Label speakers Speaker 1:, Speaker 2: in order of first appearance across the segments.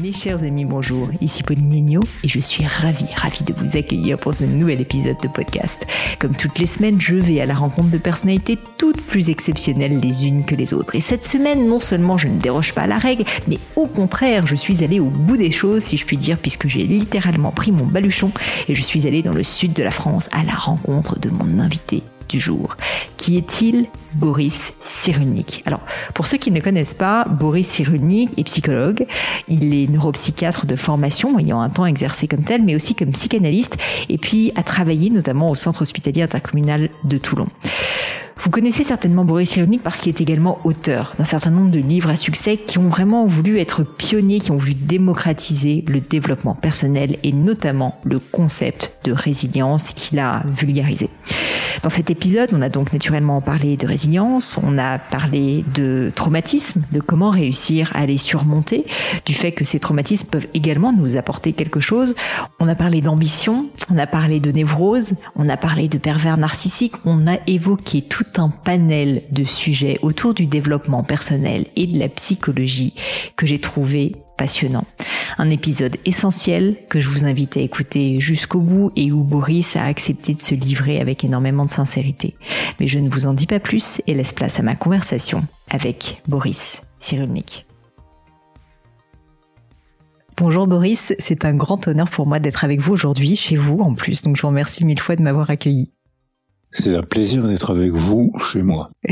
Speaker 1: Mes chers amis, bonjour. Ici Pauline et je suis ravie, ravie de vous accueillir pour ce nouvel épisode de podcast. Comme toutes les semaines, je vais à la rencontre de personnalités toutes plus exceptionnelles les unes que les autres. Et cette semaine, non seulement je ne déroge pas à la règle, mais au contraire, je suis allée au bout des choses, si je puis dire, puisque j'ai littéralement pris mon baluchon et je suis allée dans le sud de la France à la rencontre de mon invité du jour. Qui est-il? Boris Cyrulnik. Alors, pour ceux qui ne connaissent pas, Boris Cyrulnik est psychologue. Il est neuropsychiatre de formation, ayant un temps exercé comme tel, mais aussi comme psychanalyste, et puis a travaillé notamment au centre hospitalier intercommunal de Toulon. Vous connaissez certainement Boris Cyrulnik parce qu'il est également auteur d'un certain nombre de livres à succès qui ont vraiment voulu être pionniers, qui ont voulu démocratiser le développement personnel et notamment le concept de résilience qu'il a vulgarisé. Dans cet épisode, on a donc naturellement parlé de résilience, on a parlé de traumatisme, de comment réussir à les surmonter, du fait que ces traumatismes peuvent également nous apporter quelque chose. On a parlé d'ambition, on a parlé de névrose, on a parlé de pervers narcissiques, on a évoqué tout un panel de sujets autour du développement personnel et de la psychologie que j'ai trouvé passionnant. Un épisode essentiel que je vous invite à écouter jusqu'au bout et où Boris a accepté de se livrer avec énormément de sincérité. Mais je ne vous en dis pas plus et laisse place à ma conversation avec Boris Cyrulnik. Bonjour Boris, c'est un grand honneur pour moi d'être avec vous aujourd'hui, chez vous en plus, donc je vous remercie mille fois de m'avoir accueilli.
Speaker 2: C'est un plaisir d'être avec vous chez moi.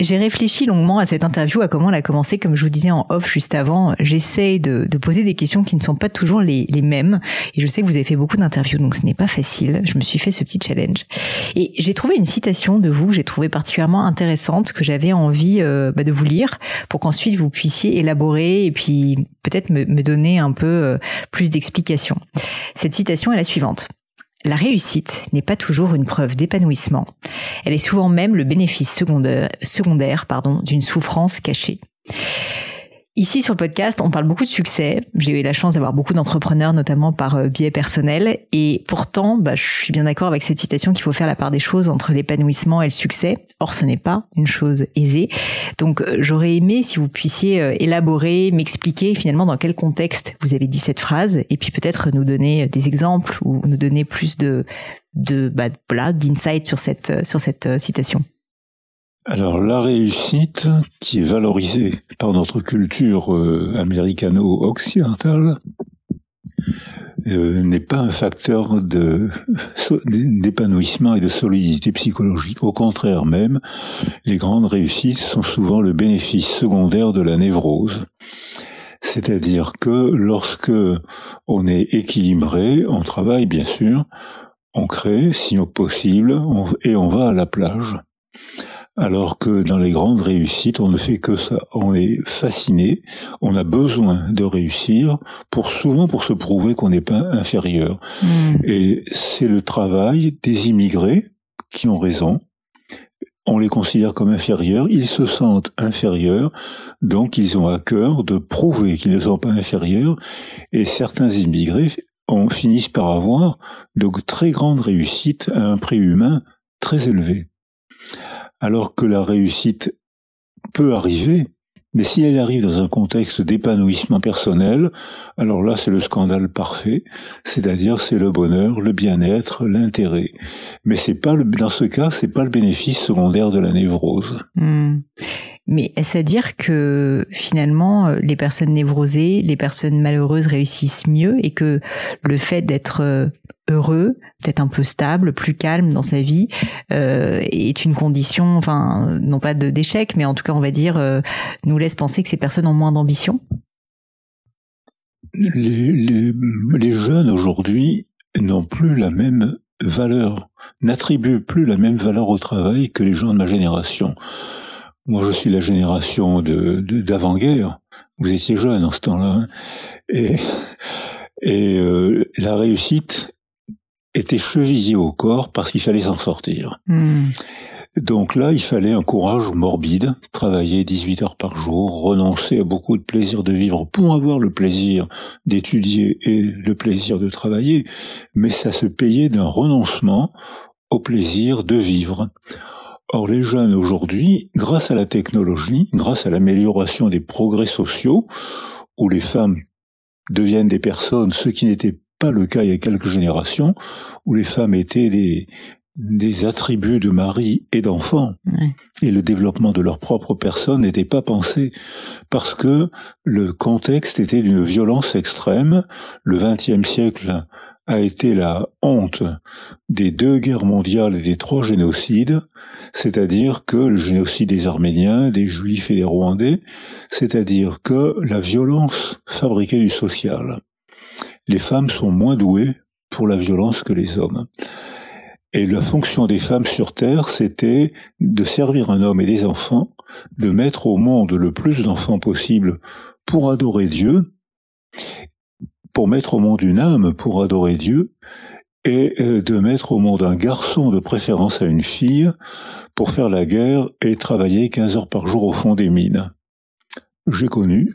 Speaker 1: J'ai réfléchi longuement à cette interview, à comment elle a commencé. Comme je vous disais en off juste avant, j'essaie de, de, poser des questions qui ne sont pas toujours les, les, mêmes. Et je sais que vous avez fait beaucoup d'interviews, donc ce n'est pas facile. Je me suis fait ce petit challenge. Et j'ai trouvé une citation de vous que j'ai trouvée particulièrement intéressante, que j'avais envie euh, bah, de vous lire, pour qu'ensuite vous puissiez élaborer et puis peut-être me, me donner un peu euh, plus d'explications. Cette citation est la suivante. La réussite n'est pas toujours une preuve d'épanouissement. Elle est souvent même le bénéfice secondaire, d'une souffrance cachée. Ici sur le podcast, on parle beaucoup de succès. J'ai eu la chance d'avoir beaucoup d'entrepreneurs, notamment par euh, biais personnel. Et pourtant, bah, je suis bien d'accord avec cette citation qu'il faut faire la part des choses entre l'épanouissement et le succès. Or, ce n'est pas une chose aisée. Donc, euh, j'aurais aimé si vous puissiez euh, élaborer, m'expliquer finalement dans quel contexte vous avez dit cette phrase, et puis peut-être nous donner des exemples ou nous donner plus de de bah, d'insight sur cette sur cette citation.
Speaker 2: Alors la réussite, qui est valorisée par notre culture euh, américano-occidentale, euh, n'est pas un facteur d'épanouissement et de solidité psychologique. Au contraire même, les grandes réussites sont souvent le bénéfice secondaire de la névrose. C'est-à-dire que lorsque on est équilibré, on travaille bien sûr, on crée si possible, et on va à la plage. Alors que dans les grandes réussites, on ne fait que ça. On est fasciné, on a besoin de réussir pour souvent pour se prouver qu'on n'est pas inférieur. Hmm. Et c'est le travail des immigrés qui ont raison. On les considère comme inférieurs, ils se sentent inférieurs, donc ils ont à cœur de prouver qu'ils ne sont pas inférieurs, et certains immigrés finissent par avoir de très grandes réussites à un prix humain très élevé alors que la réussite peut arriver, mais si elle arrive dans un contexte d'épanouissement personnel, alors là c'est le scandale parfait, c'est-à-dire c'est le bonheur, le bien-être, l'intérêt. Mais c'est pas le, dans ce cas, c'est pas le bénéfice secondaire de la névrose.
Speaker 1: Hmm. Mais est-ce à dire que finalement les personnes névrosées, les personnes malheureuses réussissent mieux et que le fait d'être euh, heureux, peut-être un peu stable, plus calme dans sa vie, euh, est une condition, enfin, non pas d'échec, mais en tout cas, on va dire, euh, nous laisse penser que ces personnes ont moins d'ambition?
Speaker 2: Les, les, jeunes aujourd'hui n'ont plus la même valeur, n'attribuent plus la même valeur au travail que les gens de ma génération. Moi, je suis la génération de d'avant-guerre. Vous étiez jeune en ce temps-là, hein. et et euh, la réussite était chevillé au corps parce qu'il fallait s'en sortir. Hmm. Donc là, il fallait un courage morbide, travailler 18 heures par jour, renoncer à beaucoup de plaisir de vivre pour avoir le plaisir d'étudier et le plaisir de travailler, mais ça se payait d'un renoncement au plaisir de vivre. Or, les jeunes aujourd'hui, grâce à la technologie, grâce à l'amélioration des progrès sociaux, où les femmes deviennent des personnes, ce qui n'était pas le cas il y a quelques générations, où les femmes étaient des, des attributs de mari et d'enfant. Et le développement de leur propre personne n'était pas pensé parce que le contexte était d'une violence extrême. Le XXe siècle a été la honte des deux guerres mondiales et des trois génocides, c'est-à-dire que le génocide des Arméniens, des Juifs et des Rwandais, c'est-à-dire que la violence fabriquait du social. Les femmes sont moins douées pour la violence que les hommes. Et la fonction des femmes sur Terre, c'était de servir un homme et des enfants, de mettre au monde le plus d'enfants possible pour adorer Dieu, pour mettre au monde une âme pour adorer Dieu, et euh, de mettre au monde un garçon de préférence à une fille pour faire la guerre et travailler 15 heures par jour au fond des mines. J'ai connu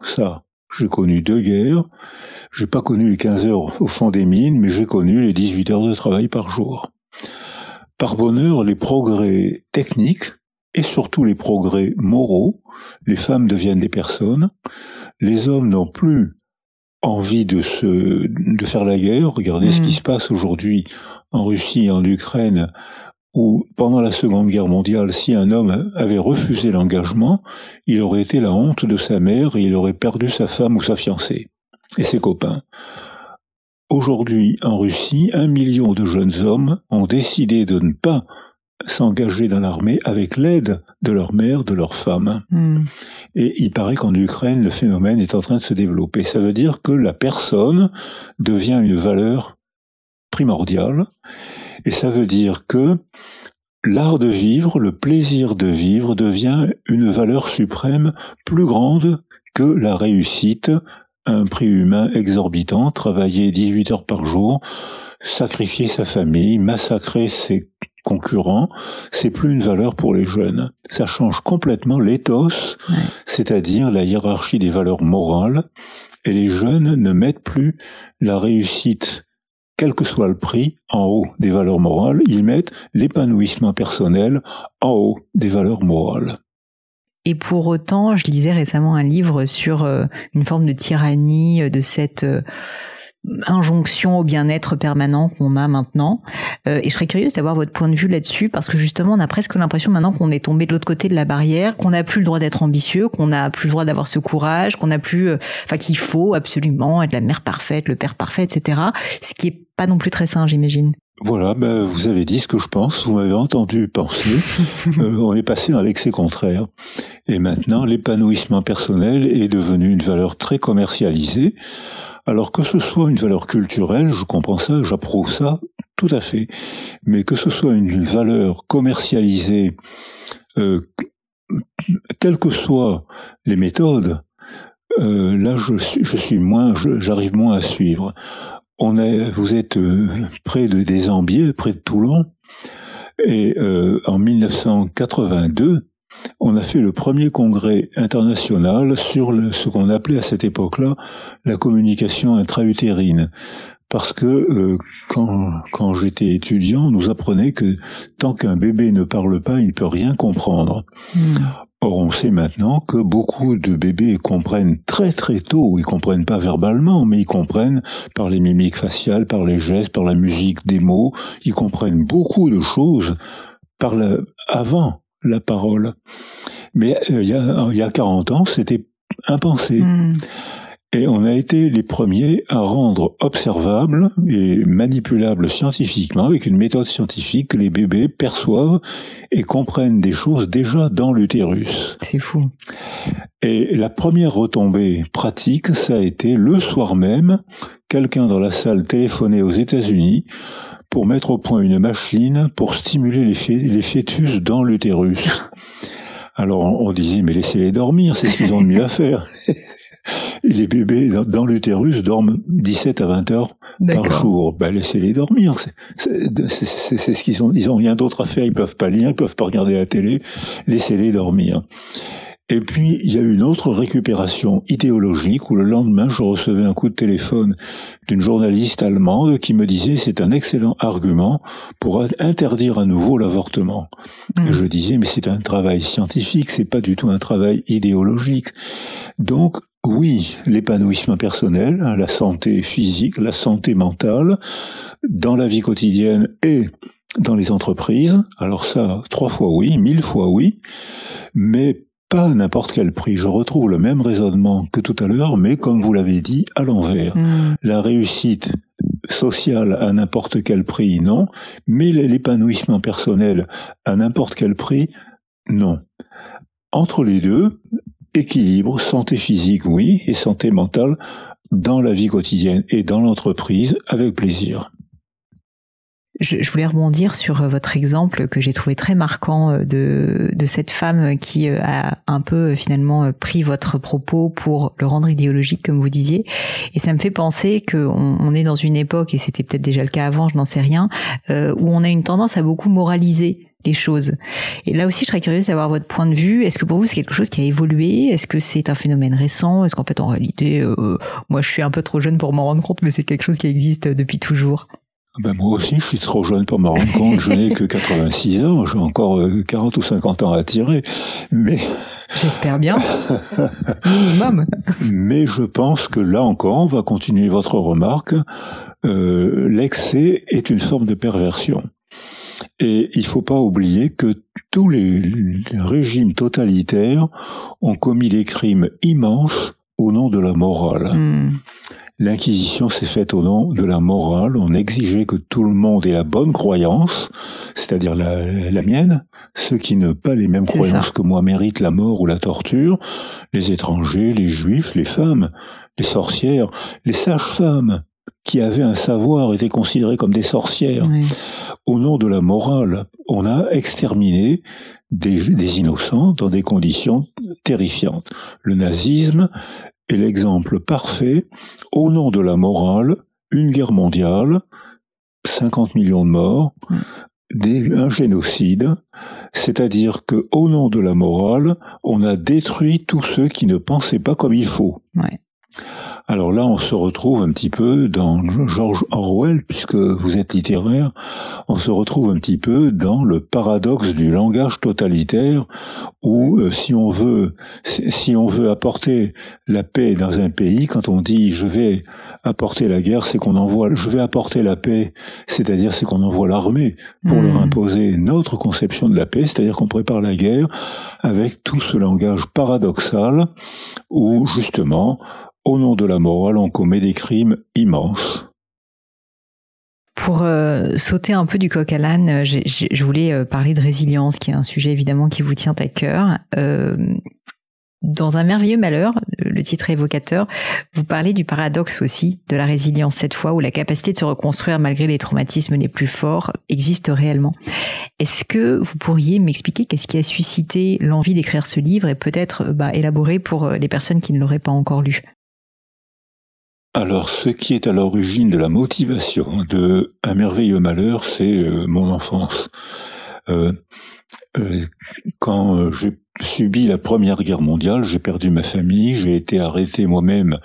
Speaker 2: ça. J'ai connu deux guerres. J'ai pas connu les 15 heures au fond des mines, mais j'ai connu les 18 heures de travail par jour. Par bonheur, les progrès techniques et surtout les progrès moraux, les femmes deviennent des personnes, les hommes n'ont plus envie de se de faire la guerre. Regardez ce qui hmm. se passe aujourd'hui en Russie et en Ukraine, où pendant la Seconde Guerre mondiale, si un homme avait refusé l'engagement, il aurait été la honte de sa mère et il aurait perdu sa femme ou sa fiancée et ses copains. Aujourd'hui, en Russie, un million de jeunes hommes ont décidé de ne pas s'engager dans l'armée avec l'aide de leur mère, de leur femme. Hmm. Et il paraît qu'en Ukraine, le phénomène est en train de se développer. Ça veut dire que la personne devient une valeur primordiale. Et ça veut dire que l'art de vivre, le plaisir de vivre devient une valeur suprême plus grande que la réussite, un prix humain exorbitant, travailler 18 heures par jour, sacrifier sa famille, massacrer ses concurrents, c'est plus une valeur pour les jeunes. Ça change complètement l'éthos, c'est-à-dire la hiérarchie des valeurs morales, et les jeunes ne mettent plus la réussite, quel que soit le prix, en haut des valeurs morales, ils mettent l'épanouissement personnel en haut des valeurs morales.
Speaker 1: Et pour autant, je lisais récemment un livre sur euh, une forme de tyrannie euh, de cette euh, injonction au bien-être permanent qu'on a maintenant. et je serais curieuse d'avoir votre point de vue là-dessus parce que justement, on a presque l'impression maintenant qu'on est tombé de l'autre côté de la barrière, qu'on n'a plus le droit d'être ambitieux, qu'on n'a plus le droit d'avoir ce courage, qu'on n'a plus, enfin qu'il faut absolument être la mère parfaite, le père parfait, etc. Ce qui est pas non plus très sain, j'imagine.
Speaker 2: Voilà, ben, vous avez dit ce que je pense, vous m'avez entendu penser. Euh, on est passé dans l'excès contraire. Et maintenant, l'épanouissement personnel est devenu une valeur très commercialisée. Alors que ce soit une valeur culturelle, je comprends ça, j'approuve ça, tout à fait. Mais que ce soit une valeur commercialisée, euh, quelles que soient les méthodes, euh, là je, je suis moins, j'arrive moins à suivre. On est, vous êtes euh, près de des Ambiers, près de Toulon, et en 1982, on a fait le premier congrès international sur ce qu'on appelait à cette époque-là la communication intra-utérine. Parce que euh, quand, quand j'étais étudiant, on nous apprenait que tant qu'un bébé ne parle pas, il ne peut rien comprendre. Hmm. Or, on sait maintenant que beaucoup de bébés comprennent très très tôt, ils comprennent pas verbalement, mais ils comprennent par les mimiques faciales, par les gestes, par la musique des mots, ils comprennent beaucoup de choses par la, avant la parole. Mais euh, il, y a, il y a 40 ans, c'était impensé. Hmm. Et on a été les premiers à rendre observable et manipulable scientifiquement, avec une méthode scientifique, que les bébés perçoivent et comprennent des choses déjà dans l'utérus.
Speaker 1: C'est fou.
Speaker 2: Et la première retombée pratique, ça a été le soir même, quelqu'un dans la salle téléphonait aux États-Unis pour mettre au point une machine pour stimuler les, les fœtus dans l'utérus. Alors on disait, mais laissez-les dormir, c'est ce qu'ils ont de mieux à faire. Et les bébés dans, l'utérus dorment 17 à 20 heures par jour. Ben, laissez-les dormir. C'est ce qu'ils ont. Ils ont rien d'autre à faire. Ils peuvent pas lire, ils peuvent pas regarder la télé. Laissez-les dormir. Et puis, il y a eu une autre récupération idéologique où le lendemain, je recevais un coup de téléphone d'une journaliste allemande qui me disait c'est un excellent argument pour interdire à nouveau l'avortement. Et mmh. je disais mais c'est un travail scientifique, c'est pas du tout un travail idéologique. Donc, oui, l'épanouissement personnel, la santé physique, la santé mentale, dans la vie quotidienne et dans les entreprises. Alors ça, trois fois oui, mille fois oui, mais pas à n'importe quel prix. Je retrouve le même raisonnement que tout à l'heure, mais comme vous l'avez dit, à l'envers. Hmm. La réussite sociale à n'importe quel prix, non, mais l'épanouissement personnel à n'importe quel prix, non. Entre les deux, équilibre, santé physique, oui, et santé mentale dans la vie quotidienne et dans l'entreprise avec plaisir.
Speaker 1: Je, voulais rebondir sur euh, votre exemple que j'ai trouvé très marquant euh, de, de cette femme qui euh, a un peu finalement pris votre propos pour le rendre idéologique, comme vous disiez. Et ça me fait penser qu'on on est dans une époque, et c'était peut-être déjà le cas avant, je n'en sais rien, où on a une tendance à beaucoup moraliser les choses. Et là aussi, je serais curieuse d'avoir votre point de vue. Est-ce que pour vous, c'est quelque chose qui a évolué? Est-ce que c'est un phénomène récent? Est-ce qu'en fait, en réalité, moi, je suis un peu trop jeune pour m'en rendre compte, mais c'est quelque chose qui existe depuis toujours?
Speaker 2: Ben moi aussi, je suis trop jeune pour me rendre compte. Je n'ai que 86 ans. J'ai encore 40 euh, ou 50 ans à tirer. Mais.
Speaker 1: J'espère bien. Minimum.
Speaker 2: Mais je pense que là encore, on va continuer votre remarque. Euh, L'excès est une forme de perversion. Et il faut pas oublier que tous les régimes totalitaires ont commis des crimes immenses au nom de la morale. Hmm. L'Inquisition s'est faite au nom de la morale. On exigeait que tout le monde ait la bonne croyance, c'est-à-dire la, mienne. Ceux qui n'ont pas les mêmes croyances que moi méritent la mort ou la torture. Les étrangers, les juifs, les femmes, les sorcières, les sages-femmes qui avaient un savoir étaient considérées comme des sorcières. Au nom de la morale, on a exterminé des, innocents dans des conditions terrifiantes. Le nazisme est l'exemple parfait, au nom de la morale, une guerre mondiale, 50 millions de morts, un génocide, c'est-à-dire que au nom de la morale, on a détruit tous ceux qui ne pensaient pas comme il faut. Alors là, on se retrouve un petit peu dans George Orwell, puisque vous êtes littéraire, on se retrouve un petit peu dans le paradoxe du langage totalitaire, où euh, si on veut, si on veut apporter la paix dans un pays, quand on dit je vais apporter la guerre, c'est qu'on envoie, je vais apporter la paix, c'est-à-dire c'est qu'on envoie l'armée pour leur hmm. imposer notre conception de la paix, c'est-à-dire qu'on prépare la guerre avec tout ce langage paradoxal où justement au nom de la morale, on commet des crimes immenses.
Speaker 1: Pour euh, sauter un peu du coq à l'âne, euh, je voulais euh, parler de résilience, qui est un sujet évidemment qui vous tient à cœur. dans un merveilleux malheur, le titre évocateur, vous parlez du paradoxe aussi de la résilience cette fois, où la capacité de se reconstruire malgré les traumatismes les plus forts existe réellement. Est-ce que vous pourriez m'expliquer qu'est-ce qui a suscité l'envie d'écrire ce livre et peut-être bah, élaborer pour les personnes qui ne l'auraient pas encore lu?
Speaker 2: Alors, ce qui est à l'origine de la motivation de Un merveilleux malheur, c'est euh, mon enfance. Euh, euh, quand j'ai subi la Première Guerre mondiale, j'ai perdu ma famille, j'ai été arrêté moi-même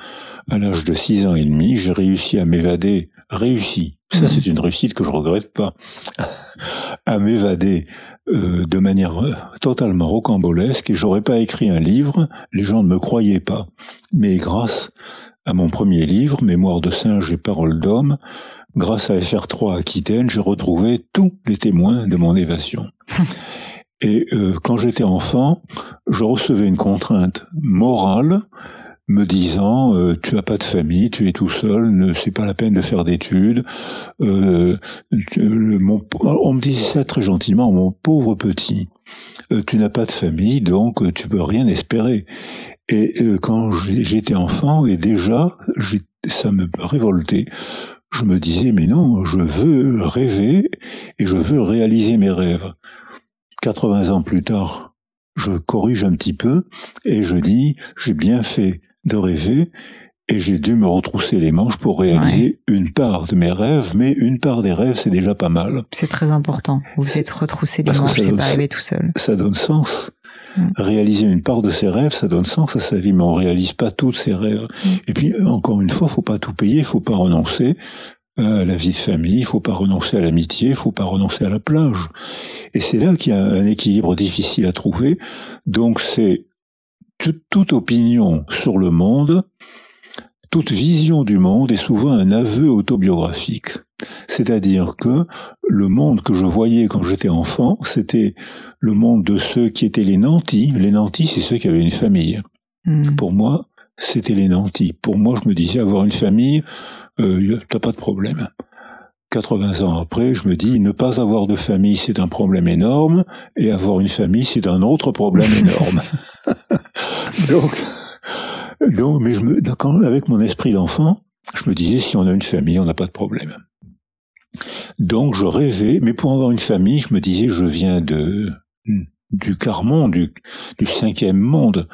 Speaker 2: à l'âge de six ans et demi, j'ai réussi à m'évader, réussi, ça mmh. c'est une réussite que je regrette pas, à m'évader de manière totalement rocambolesque et j'aurais pas écrit un livre, les gens ne me croyaient pas. Mais grâce à mon premier livre, Mémoire de singe et paroles d'homme, grâce à FR3 Aquitaine, j'ai retrouvé tous les témoins de mon évasion. et euh, quand j'étais enfant, je recevais une contrainte morale me disant euh, tu as pas de famille, tu es tout seul, ne c'est pas la peine de faire d'études. Euh, on me disait ça très gentiment, mon pauvre petit. Euh, tu n'as pas de famille, donc euh, tu peux rien espérer. Et euh, quand j'étais enfant, et déjà, ça me révoltait. Je me disais, mais non, je veux rêver et je veux réaliser mes rêves. 80 ans plus tard, je corrige un petit peu et je dis, j'ai bien fait de rêver et j'ai dû me retrousser les manches pour réaliser une part de mes rêves, mais une part des rêves, c'est déjà pas mal.
Speaker 1: C'est très important. Vous êtes retroussé les manches, c'est pas arrivé tout seul.
Speaker 2: Ça donne sens. Mm. Réaliser une part de ses rêves, ça donne sens à sa vie, mais on réalise pas tous ses rêves. Mm. Et puis, encore une fois, faut pas tout payer, faut pas renoncer à la vie de famille, il faut pas renoncer à l'amitié, il faut pas renoncer à la plage. Et c'est là qu'il y a un équilibre difficile à trouver. Donc c'est toute opinion sur le monde, toute vision du monde est souvent un aveu autobiographique. C'est-à-dire que le monde que je voyais quand j'étais enfant, c'était le monde de ceux qui étaient les nantis. Les nantis, c'est ceux qui avaient une famille. Hmm. Pour moi, c'était les nantis. Pour moi, je me disais avoir une famille, euh, t'as pas de problème. 80 ans après, je me dis, ne pas avoir de famille, c'est un problème énorme, et avoir une famille, c'est un autre problème énorme. donc, donc, mais je me, avec mon esprit d'enfant, je me disais, si on a une famille, on n'a pas de problème. Donc, je rêvais, mais pour avoir une famille, je me disais, je viens de, du quart-monde, du, du, cinquième monde.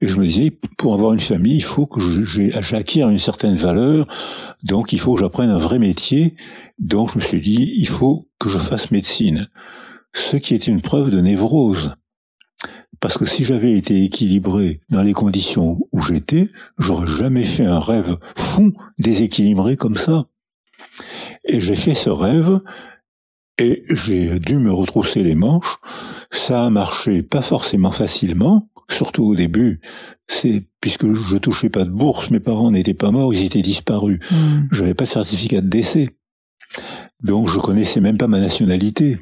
Speaker 2: Et je me disais, pour avoir une famille, il faut que j'acquière une certaine valeur, donc il faut que j'apprenne un vrai métier. Donc je me suis dit, il faut que je fasse médecine. Ce qui est une preuve de névrose. Parce que si j'avais été équilibré dans les conditions où j'étais, j'aurais jamais fait un rêve fou, déséquilibré comme ça. Et j'ai fait ce rêve, et j'ai dû me retrousser les manches. Ça a marché pas forcément facilement, surtout au début. C'est puisque je touchais pas de bourse, mes parents n'étaient pas morts, ils étaient disparus. Je n'avais pas de certificat de décès. Donc je connaissais même pas ma nationalité.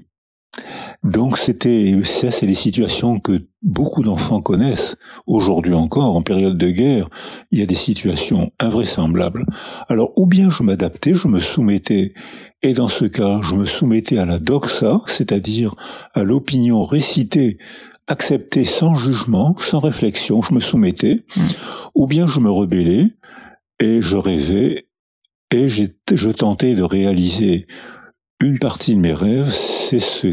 Speaker 2: Donc c'était ça, c'est les situations que beaucoup d'enfants connaissent aujourd'hui encore en période de guerre. Il y a des situations invraisemblables. Alors ou bien je m'adaptais, je me soumettais, et dans ce cas je me soumettais à la doxa, c'est-à-dire à, l'opinion récitée, acceptée sans jugement, sans réflexion, je me soumettais, mmh. ou bien je me rebellais et je rêvais et je tentais de réaliser une partie de mes rêves, c'est ce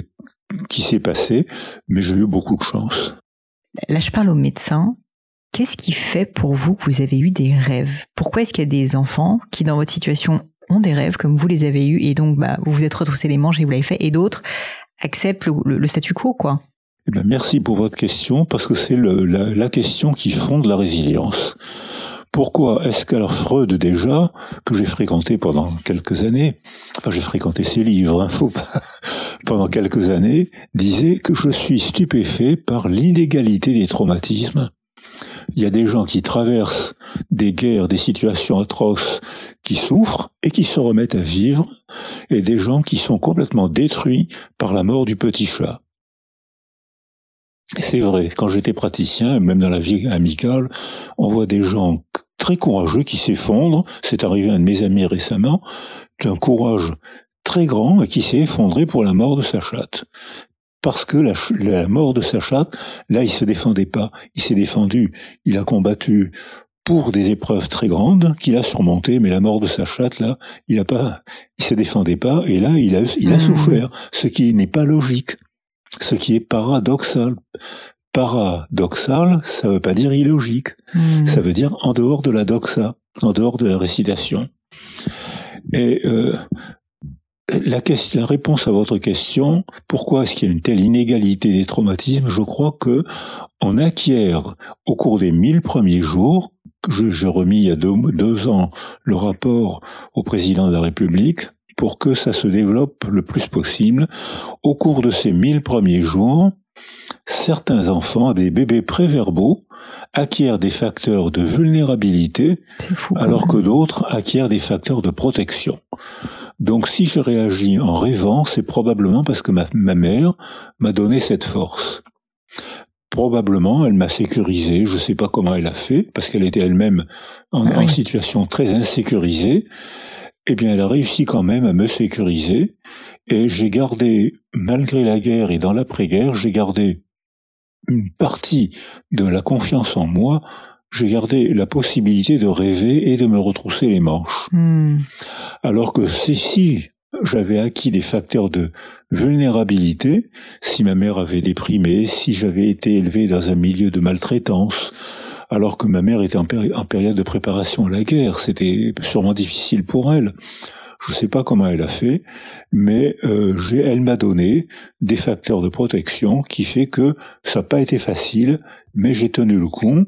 Speaker 2: qui s'est passé, mais j'ai eu beaucoup de chance.
Speaker 1: Là, je parle aux médecins. Qu'est-ce qui fait pour vous que vous avez eu des rêves? Pourquoi est-ce qu'il y a des enfants qui, dans votre situation, ont des rêves comme vous les avez eus et donc bah, vous vous êtes retroussé les manches et vous l'avez fait, et d'autres acceptent le, statu quo, quoi?
Speaker 2: Eh bien, merci pour votre question parce que c'est la, la question qui fonde la résilience. Pourquoi est-ce qu'alors Freud déjà, que j'ai fréquenté pendant quelques années, enfin j'ai fréquenté ses livres, hein, pendant quelques années, disait que je suis stupéfait par l'inégalité des traumatismes. Il y a des gens qui traversent des guerres, des situations atroces, qui souffrent et qui se remettent à vivre, et des gens qui sont complètement détruits par la mort du petit chat. C'est vrai, quand j'étais praticien, même dans la vie amicale, on voit des gens très courageux qui s'effondre. C'est arrivé à un de mes amis récemment, d'un courage très grand et qui s'est effondré pour la mort de sa chatte. Parce que la, la mort de sa chatte, là, il se défendait pas. Il s'est défendu. Il a combattu pour des épreuves très grandes qu'il a surmontées, mais la mort de sa chatte, là, il a pas, il se défendait pas, et là, il a, il a mmh. souffert. Ce qui n'est pas logique. Ce qui est paradoxal paradoxal, ça veut pas dire illogique. Hmm. Ça veut dire en dehors de la doxa, en dehors de la récitation. Et euh, la, question, la réponse à votre question, pourquoi est-ce qu'il y a une telle inégalité des traumatismes Je crois que on acquiert au cours des mille premiers jours, j'ai remis il y a deux, deux ans le rapport au président de la République, pour que ça se développe le plus possible. Au cours de ces mille premiers jours, certains enfants, des bébés préverbaux, acquièrent des facteurs de vulnérabilité, alors que d'autres acquièrent des facteurs de protection. Donc si je réagis en rêvant, c'est probablement parce que ma, mère m'a donné cette force. Probablement, elle m'a sécurisé, je ne sais pas comment elle a fait, parce qu'elle était elle-même en, ah en situation très insécurisée. Eh bien, elle a réussi quand même à me sécuriser, et j'ai gardé, malgré la guerre et dans l'après-guerre, j'ai gardé une partie de la confiance en moi, j'ai gardé la possibilité de rêver et de me retrousser les manches. Hmm. Alors que si, j'avais acquis des facteurs de vulnérabilité, si ma mère avait déprimé, si j'avais été élevé dans un milieu de maltraitance, alors que ma mère était en, période de préparation à la guerre, c'était sûrement difficile pour elle. Je ne sais pas comment elle a fait, mais euh, elle m'a donné des facteurs de protection qui fait que ça n'a pas été facile, mais j'ai tenu le coup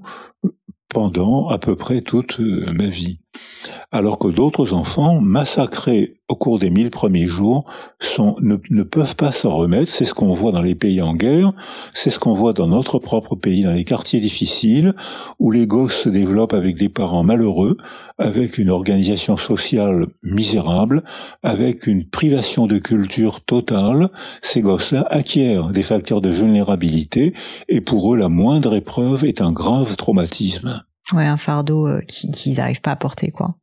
Speaker 2: pendant à peu près toute euh, ma vie. Alors que d'autres enfants, massacrés au cours des mille premiers jours, ne peuvent pas s'en remettre. C'est ce qu'on voit dans les pays en guerre, c'est ce qu'on voit dans notre propre pays, dans les quartiers difficiles, où les gosses se développent avec des parents malheureux, avec une organisation sociale misérable, avec une privation de culture totale. Ces gosses-là acquièrent des facteurs de vulnérabilité, et pour eux, la moindre épreuve est un grave traumatisme.
Speaker 1: Ouais, un fardeau euh, qu'ils n'arrivent pas à porter, quoi.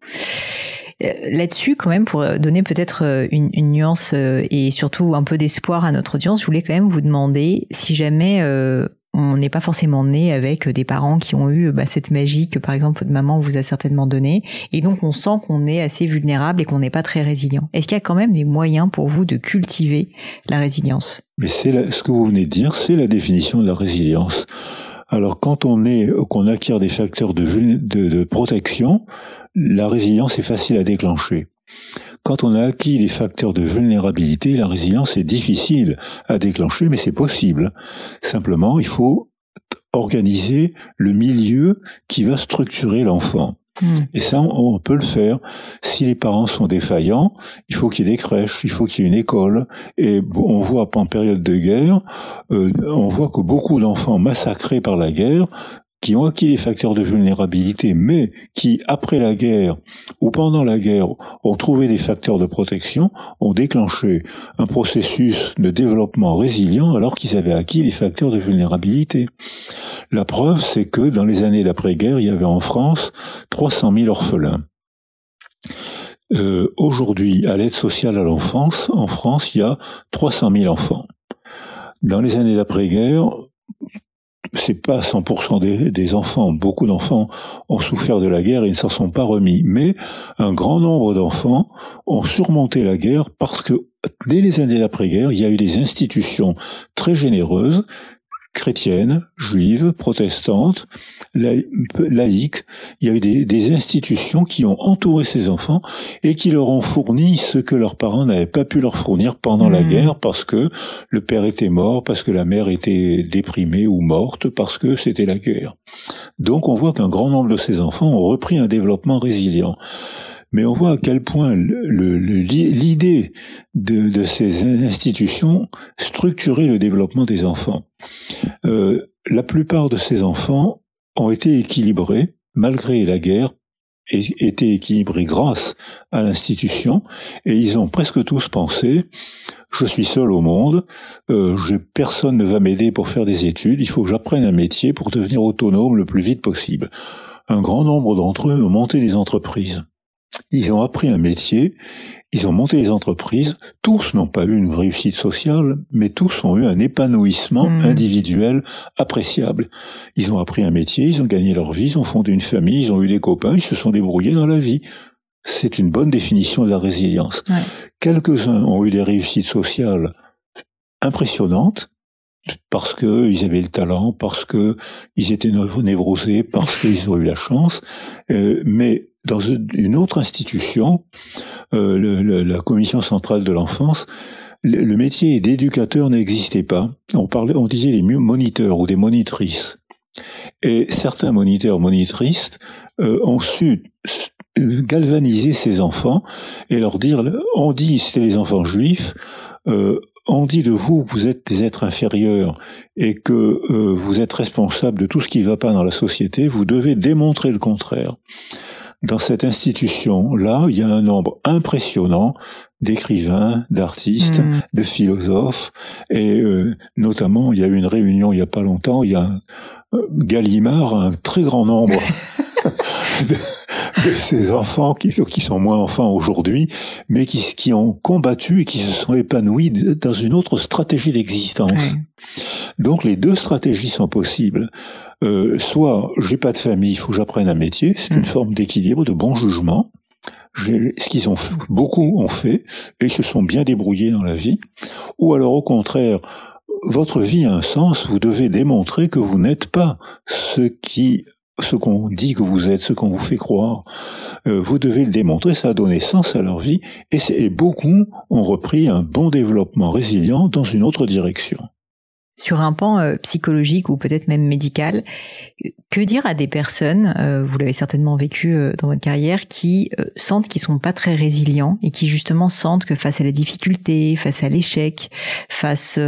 Speaker 1: Euh, là-dessus, quand même, pour donner peut-être euh, une, une, nuance et surtout un peu d'espoir à notre audience, je voulais quand même vous demander si jamais on n'est pas forcément né avec des parents qui ont eu bah, cette magie que, par exemple, votre maman vous a certainement donnée, et donc on sent qu'on est assez vulnérable et qu'on n'est pas très résilient. Est-ce qu'il y a quand même des moyens pour vous de cultiver la résilience?
Speaker 2: Mais c'est ce que vous venez de dire, c'est la définition de la résilience. Alors quand on est, qu'on acquiert des facteurs de, de, protection, la résilience est facile à déclencher. Quand on a acquis des facteurs de vulnérabilité, la résilience est difficile à déclencher, mais c'est possible. Simplement, il faut organiser le milieu qui va structurer l'enfant. Hmm. Et ça, on, peut le faire. Si les parents sont défaillants, il faut qu'il y ait des crèches, il faut qu'il y ait une école. Et on voit en période de guerre, euh, on voit que beaucoup d'enfants massacrés par la guerre qui ont acquis des facteurs de vulnérabilité, mais qui, après la guerre ou pendant la guerre, ont trouvé des facteurs de protection, ont déclenché un processus de développement résilient alors qu'ils avaient acquis des facteurs de vulnérabilité. La preuve, c'est que dans les années d'après-guerre, il y avait en France 300 000 orphelins. Euh, Aujourd'hui, à l'aide sociale à l'enfance, en France, il y a 300 000 enfants. Dans les années d'après-guerre, c'est pas 100% des, des, enfants. Beaucoup d'enfants ont souffert de la guerre et ne s'en sont pas remis. Mais un grand nombre d'enfants ont surmonté la guerre parce que dès les années d'après-guerre, il y a eu des institutions très généreuses chrétiennes, juives, protestantes, laïques. Il y a eu des, institutions qui ont entouré ces enfants et qui leur ont fourni ce que leurs parents n'avaient pas pu leur fournir pendant la mmh. guerre parce que le père était mort, parce que la mère était déprimée ou morte, parce que c'était la guerre. Donc on voit qu'un grand nombre de ces enfants ont repris un développement résilient mais on voit à quel point l'idée de, ces institutions structurait le développement des enfants. Euh, la plupart de ces enfants ont été équilibrés, malgré la guerre, et étaient équilibrés grâce à l'institution, et ils ont presque tous pensé je suis seul au monde, euh, personne ne va m'aider pour faire des études, il faut que j'apprenne un métier pour devenir autonome le plus vite possible. Un grand nombre d'entre eux ont monté des entreprises. Ils ont appris un métier, ils ont monté des entreprises, tous n'ont pas eu une réussite sociale, mais tous ont eu un épanouissement hmm. individuel appréciable. Ils ont appris un métier, ils ont gagné leur vie, ils ont fondé une famille, ils ont eu des copains, ils se sont débrouillés dans la vie. C'est une bonne définition de la résilience. Quelques-uns ont eu des réussites sociales impressionnantes, parce qu'ils avaient le talent, parce qu'ils étaient névrosés, parce qu'ils ont eu la chance, euh, mais dans une autre institution, euh, le, la Commission centrale de l'enfance, le, métier d'éducateur n'existait pas. On parlait, on disait les moniteurs ou des monitrices. Et certains moniteurs, monitrices euh, ont su galvaniser ces enfants et leur dire, on dit, c'était les enfants juifs, euh, on dit de vous, vous êtes des êtres inférieurs et que euh, vous êtes responsable de tout ce qui ne va pas dans la société, vous devez démontrer le contraire dans cette institution-là, il y a un nombre impressionnant d'écrivains, d'artistes, hmm. de philosophes, et euh, notamment, il y a eu une réunion il y a pas longtemps, il y a un, euh, Gallimard, un très grand nombre de, ces enfants qui, qui sont moins enfants aujourd'hui, mais qui, qui ont combattu et qui se sont épanouis dans une autre stratégie d'existence. Donc les deux stratégies sont possibles. Euh, soit j'ai pas de famille, il faut que j'apprenne un métier, c'est une hmm. forme d'équilibre, de bon jugement. Ce qu'ils ont fait, beaucoup ont fait et se sont bien débrouillés dans la vie. Ou alors au contraire, votre vie a un sens, vous devez démontrer que vous n'êtes pas ce qui ce qu'on dit que vous êtes, ce qu'on vous fait croire. Euh, vous devez le démontrer, ça a donné sens à leur vie, et, et beaucoup ont repris un bon développement résilient dans une autre direction
Speaker 1: sur un pan euh, psychologique ou peut-être même médical, que dire à des personnes, euh, vous l'avez certainement vécu euh, dans votre carrière, qui sentent qu'ils sont pas très résilients et qui justement sentent que face à la difficulté, face à l'échec, face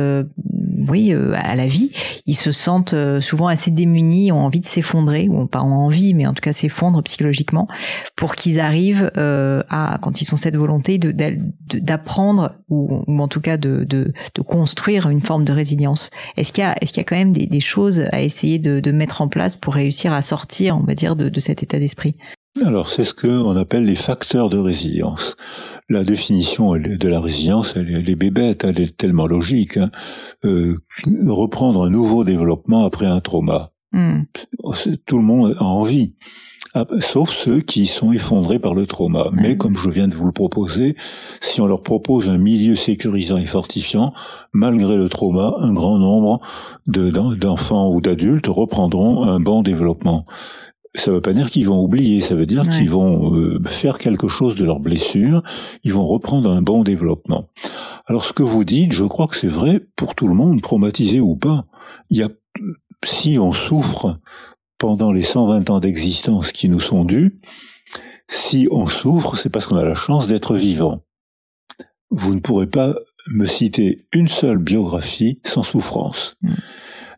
Speaker 1: oui à la vie, ils se sentent souvent assez démunis, ont envie de s'effondrer ou pas ont envie, mais en tout cas s'effondrent psychologiquement pour qu'ils arrivent à quand ils ont cette volonté de d'apprendre ou, ou, en tout cas de, de, de construire une forme de résilience. Est-ce qu'il y a, est-ce qu'il y a quand même des, choses à essayer de, mettre en place pour réussir à sortir, on va dire, de, cet état d'esprit?
Speaker 2: Alors, c'est ce qu'on appelle les facteurs de résilience. La définition de la résilience, elle, est bébête, elle est tellement logique. Hein. Euh, reprendre un nouveau développement après un trauma. Hmm. Tout le monde a envie. Ah, sauf ceux qui sont effondrés par le trauma. Mais comme je viens de vous le proposer, si on leur propose un milieu sécurisant et fortifiant, malgré le trauma, un grand nombre d'enfants ou d'adultes reprendront un bon développement. Ça ne veut pas dire qu'ils vont oublier, ça veut dire qu'ils vont euh, faire quelque chose de leur blessure, ils vont reprendre un bon développement. Alors ce que vous dites, je crois que c'est vrai pour tout le monde, traumatisé ou pas. Il y a, si on souffre pendant les 120 ans d'existence qui nous sont dus, si on souffre, c'est parce qu'on a la chance d'être vivant. Vous ne pourrez pas me citer une seule biographie sans souffrance. Mm.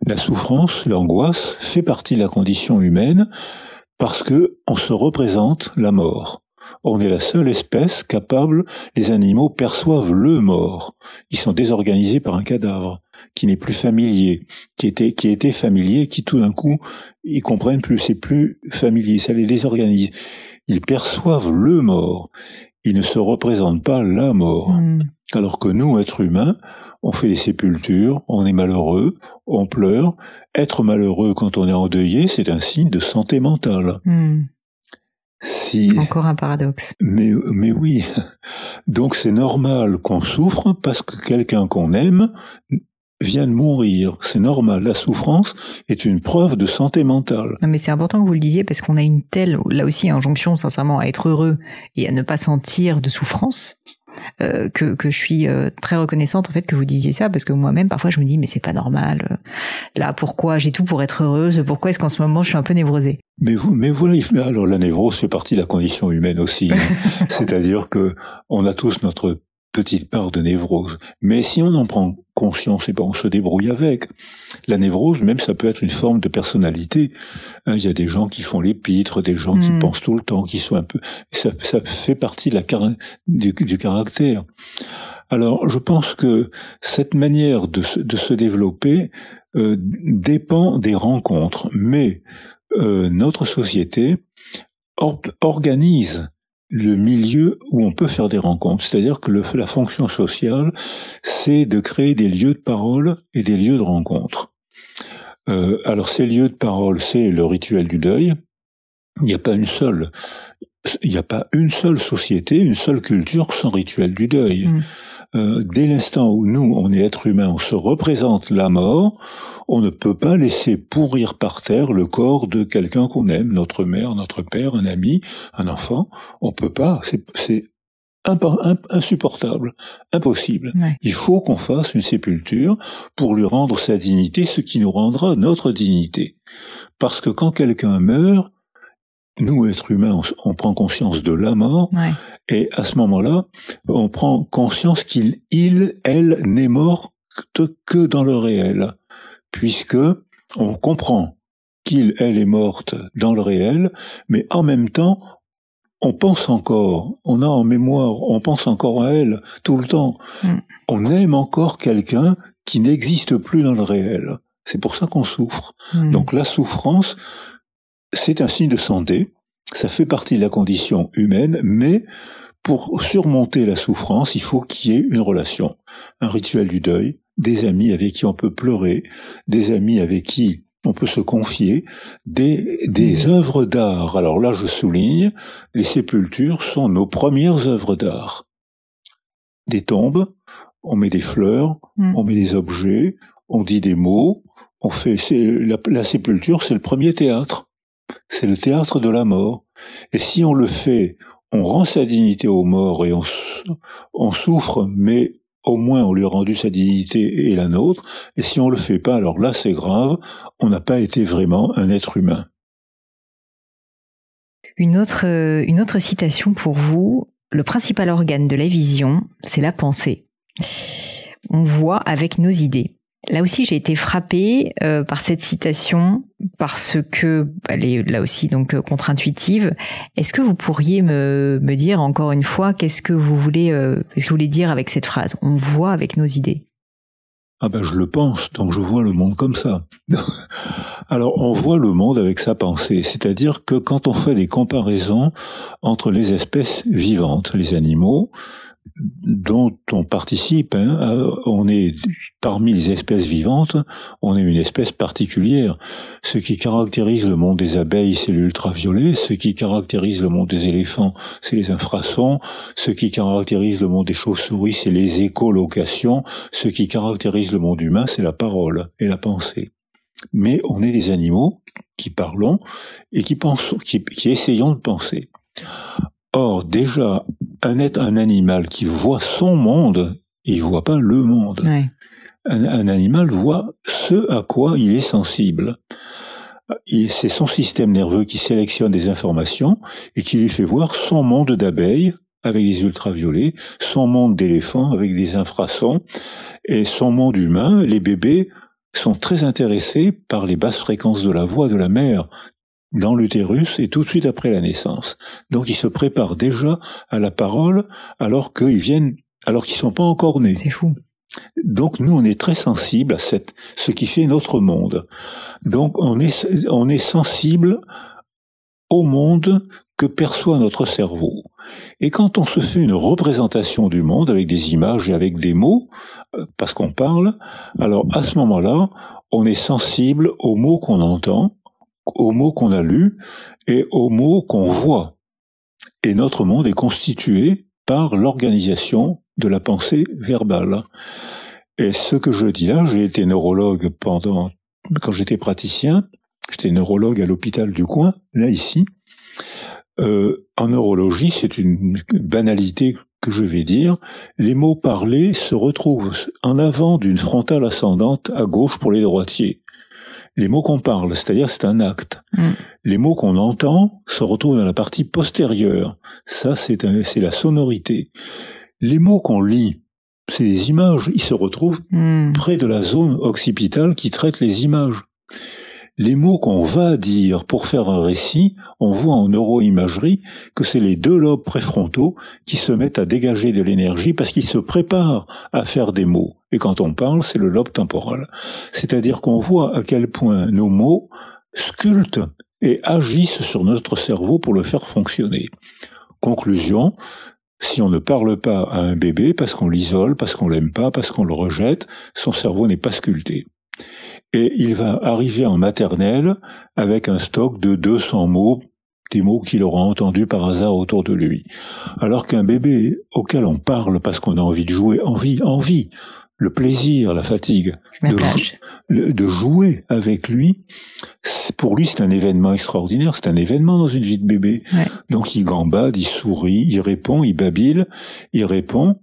Speaker 2: La souffrance, l'angoisse, fait partie de la condition humaine parce que on se représente la mort. On est la seule espèce capable, les animaux perçoivent le mort. Ils sont désorganisés par un cadavre qui n'est plus familier, qui était, qui était familier, qui tout d'un coup, ils comprennent plus, c'est plus familier, ça les désorganise. Ils perçoivent le mort. Ils ne se représentent pas la mort. Hmm. Alors que nous, êtres humains, on fait des sépultures, on est malheureux, on pleure. Être malheureux quand on est endeuillé, c'est un signe de santé mentale. Hmm.
Speaker 1: Si... Encore un paradoxe.
Speaker 2: Mais, mais oui. Donc c'est normal qu'on souffre parce que quelqu'un qu'on aime vient de mourir. C'est normal. La souffrance est une preuve de santé mentale.
Speaker 1: Non, mais c'est important que vous le disiez parce qu'on a une telle, là aussi, injonction, sincèrement, à être heureux et à ne pas sentir de souffrance. Euh, que, que je suis euh, très reconnaissante en fait que vous disiez ça parce que moi-même parfois je me dis mais c'est pas normal là pourquoi j'ai tout pour être heureuse pourquoi est-ce qu'en ce moment je suis un peu névrosée?
Speaker 2: Mais vous mais voilà alors la névrose fait partie de la condition humaine aussi c'est-à-dire que on a tous notre petite part de névrose? Mais si on en prend conscience, et ben on se débrouille avec. La névrose, même, ça peut être une forme de personnalité. Hein, il y a des gens qui font les pitres, des gens qui hmm. pensent tout le temps, qui sont un peu... Ça, ça fait partie de la du, du, caractère. Alors, je pense que cette manière de se, de se développer euh, dépend des rencontres. Mais euh, notre société organise le milieu où on peut faire des rencontres. C'est-à-dire que la fonction sociale, c'est de créer des lieux de parole et des lieux de rencontre. Euh, alors ces lieux de parole, c'est le rituel du deuil. Il n'y a pas une seule, il n'y a pas une seule société, une seule culture sans rituel du deuil. Mm. Euh, dès l'instant où nous, on est être humain, on se représente la mort, on ne peut pas laisser pourrir par terre le corps de quelqu'un qu'on aime, notre mère, notre père, un ami, un enfant. On peut pas. C'est insupportable, impossible. Il faut qu'on fasse une sépulture pour lui rendre sa dignité, ce qui nous rendra notre dignité. Parce que quand quelqu'un meurt, nous, êtres humains, on, prend conscience de la mort, et à ce moment-là, on prend conscience qu'il, il, elle, n'est mort que dans le réel puisque on comprend qu'il, elle est morte dans le réel, mais en même temps, on pense encore, on a en mémoire, on pense encore à elle tout le temps. Mm. On aime encore quelqu'un qui n'existe plus dans le réel. C'est pour ça qu'on souffre. Mm. Donc la souffrance, c'est un signe de santé, ça fait partie de la condition humaine, mais pour surmonter la souffrance, il faut qu'il y ait une relation, un rituel du deuil, des amis avec qui on peut pleurer, des amis avec qui on peut se confier, des, des mmh. œuvres d'art. Alors là, je souligne, les sépultures sont nos premières œuvres d'art. Des tombes, on met des fleurs, mmh. on met des objets, on dit des mots, on fait, la, la sépulture, c'est le premier théâtre. C'est le théâtre de la mort. Et si on le fait, on rend sa dignité aux morts et on, souffre, mais au moins on lui a rendu sa dignité et la nôtre. Et si on le fait pas, alors là c'est grave, on n'a pas été vraiment un être humain.
Speaker 1: Une autre, une autre citation pour vous. Le principal organe de la vision, c'est la pensée. On voit avec nos idées. Là aussi, j'ai été frappée euh, par cette citation parce que elle est là aussi donc euh, contre-intuitive. Est-ce que vous pourriez me, dire encore une fois qu'est-ce que vous voulez euh, qu'est-ce que vous voulez dire avec cette phrase? On voit avec nos idées.
Speaker 2: Ah ben je le pense, donc je vois le monde comme ça. Alors on voit le monde avec sa pensée, c'est-à-dire que quand on fait des comparaisons entre les espèces vivantes, les animaux, dont on participe. Hein. On est parmi les espèces vivantes, on est une espèce particulière. Ce qui caractérise le monde des abeilles, c'est l'ultraviolet. Ce qui caractérise le monde des éléphants, c'est les infrasons. Ce qui caractérise le monde des chauves-souris, c'est les écolocations. Ce qui caractérise le monde humain, c'est la parole et la pensée. Mais on est des animaux qui parlons et qui pensons, qui essayons de penser. Or, déjà, un être, un animal qui voit son monde, il voit pas le monde. Un, animal voit ce à quoi il est sensible. C'est son système nerveux qui sélectionne des informations et qui lui fait voir son monde d'abeilles avec des ultraviolets, son monde d'éléphants avec des infrasons, et son monde humain, les bébés sont très intéressés par les basses fréquences de la voix de la mère, dans l'utérus et tout de suite après la naissance. Donc ils se préparent déjà à la parole alors qu'ils viennent, alors qu'ils sont pas encore nés.
Speaker 1: C'est fou.
Speaker 2: Donc nous on est très sensible à cette, ce qui fait notre monde. Donc on est, on est sensible au monde que perçoit notre cerveau. Et quand on se fait une représentation du monde avec des images et avec des mots, euh, parce qu'on parle, alors à ce moment-là, on est sensible aux mots qu'on entend, aux mots qu'on a lus et aux mots qu'on voit. Et notre monde est constitué par l'organisation de la pensée verbale. Et ce que je dis là, j'ai été neurologue pendant, quand j'étais praticien, j'étais neurologue à l'hôpital du coin, là ici. Euh, en neurologie, c'est une banalité que je vais dire, les mots parlés se retrouvent en avant d'une frontale ascendante à gauche pour les droitiers les mots qu'on parle, c'est-à-dire c'est un acte. Mm. Les mots qu'on entend se retrouvent dans la partie postérieure. Ça, c'est la sonorité. Les mots qu'on lit, c'est des images. Ils se retrouvent mm. près de la zone occipitale qui traite les images les mots qu'on va dire pour faire un récit, on voit en neuroimagerie que c'est les deux lobes préfrontaux qui se mettent à dégager de l'énergie parce qu'ils se préparent à faire des mots. Et quand on parle, c'est le lobe temporal. C'est-à-dire qu'on voit à quel point nos mots sculptent et agissent sur notre cerveau pour le faire fonctionner. Conclusion, si on ne parle pas à un bébé parce qu'on l'isole, parce qu'on l'aime pas, parce qu'on le rejette, son cerveau n'est pas sculpté et il va arriver en maternelle avec un stock de 200 mots, des mots qu'il aura entendus par hasard autour de lui. Alors qu'un bébé auquel on parle parce qu'on a envie de jouer, envie, envie, le plaisir, la fatigue, de, de, jouer avec lui, pour lui c'est un événement extraordinaire, c'est un événement dans une vie de bébé. Donc il gambade, il sourit, il répond, il babille, il répond,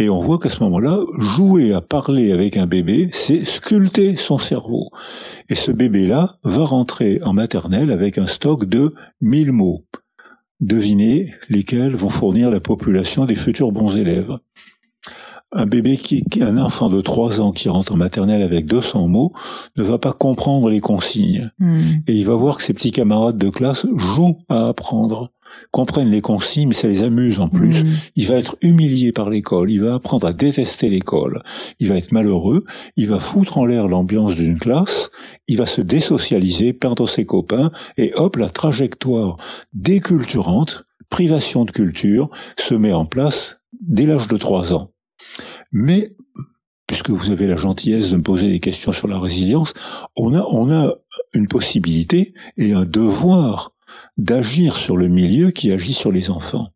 Speaker 2: et on voit qu'à ce moment-là, jouer à parler avec un bébé, c'est sculpter son cerveau. Et ce bébé-là va rentrer en maternelle avec un stock de 1000 mots. Devinez lesquels vont fournir la population des futurs bons élèves. Un bébé qui, un enfant de 3 ans qui rentre en maternelle avec 200 mots ne va pas comprendre les consignes. Hmm. Et il va voir que ses petits camarades de classe jouent à apprendre comprennent les consignes, mais ça les amuse en plus. Mm. Il va être humilié par l'école, il va apprendre à détester l'école, il va être malheureux, il va foutre en l'air l'ambiance d'une classe, il va se désocialiser, perdre ses copains, et hop, la trajectoire déculturante, privation de culture, se met en place dès l'âge de trois ans. Mais puisque vous avez la gentillesse de me poser des questions sur la résilience, on a, on a une possibilité et un devoir d'agir sur le milieu qui agit sur les enfants.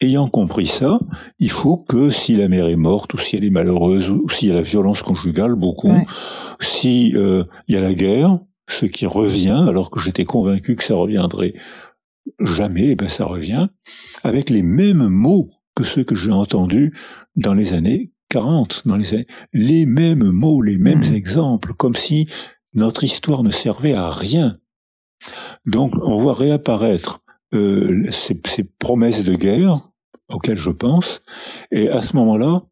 Speaker 2: Ayant compris ça, il faut que si la mère est morte, ou si elle est malheureuse, ou s'il y a la violence conjugale beaucoup, si euh, il y a la guerre, ce qui revient, alors que j'étais convaincu que ça reviendrait jamais, eh ben ça revient, avec les mêmes mots que ceux que j'ai entendus dans les années 40, dans les, années, les mêmes mots, les mêmes mmh. exemples, comme si notre histoire ne servait à rien. Donc on voit réapparaître euh, ces, promesses de guerre auxquelles je pense, et à ce moment-là,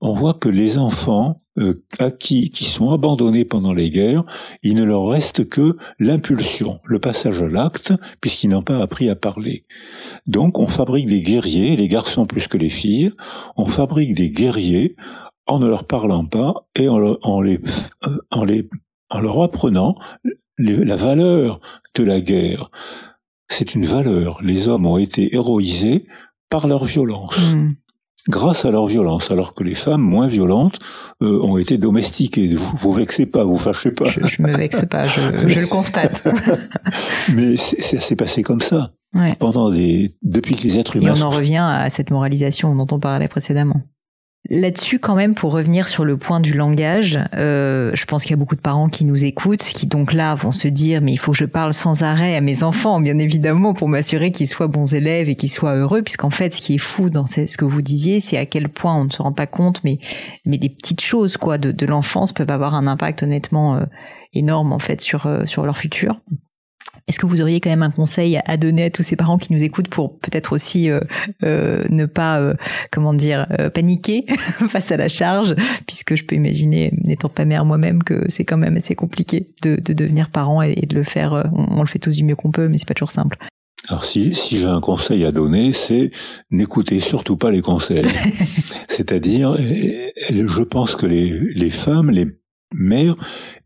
Speaker 2: on voit que les enfants euh, qui, qui sont abandonnés pendant les guerres, il ne leur reste que l'impulsion, le passage à l'acte, puisqu'ils n'ont pas appris à parler. Donc on fabrique des guerriers, les garçons plus que les filles, on fabrique des guerriers en ne leur parlant pas et en, euh, en, les, en leur apprenant la valeur de la guerre. C'est une valeur. Les hommes ont été héroïsés par leur violence. Hmm grâce à leur violence, alors que les femmes moins violentes euh, ont été domestiquées. Vous vous vexez pas, vous fâchez pas.
Speaker 1: Je, je me vexe pas, je, je le constate.
Speaker 2: Mais ça s'est passé comme ça. Pendant des, depuis que les êtres humains.
Speaker 1: Et on en revient à cette moralisation dont on parlait précédemment. Là-dessus, quand même, pour revenir sur le point du langage, euh, je pense qu'il y a beaucoup de parents qui nous écoutent, qui donc là vont se dire mais il faut que je parle sans arrêt à mes enfants, bien évidemment, pour m'assurer qu'ils soient bons élèves et qu'ils soient heureux, puisqu'en fait, ce qui est fou dans ce que vous disiez, c'est à quel point on ne se rend pas compte, mais mais des petites choses quoi de, l'enfance peuvent avoir un impact honnêtement euh, énorme en fait sur euh, sur leur futur. Est-ce que vous auriez quand même un conseil à donner à tous ces parents qui nous écoutent pour peut-être aussi euh, euh, ne pas, euh, comment dire, paniquer face à la charge, puisque je peux imaginer, n'étant pas mère moi-même, que c'est quand même assez compliqué de, devenir parent et, de le faire. On, le fait tous du mieux qu'on peut, mais c'est pas toujours simple.
Speaker 2: Alors si, si j'ai un conseil à donner, c'est n'écoutez surtout pas les conseils. C'est-à-dire, je pense que les, les femmes, les mère,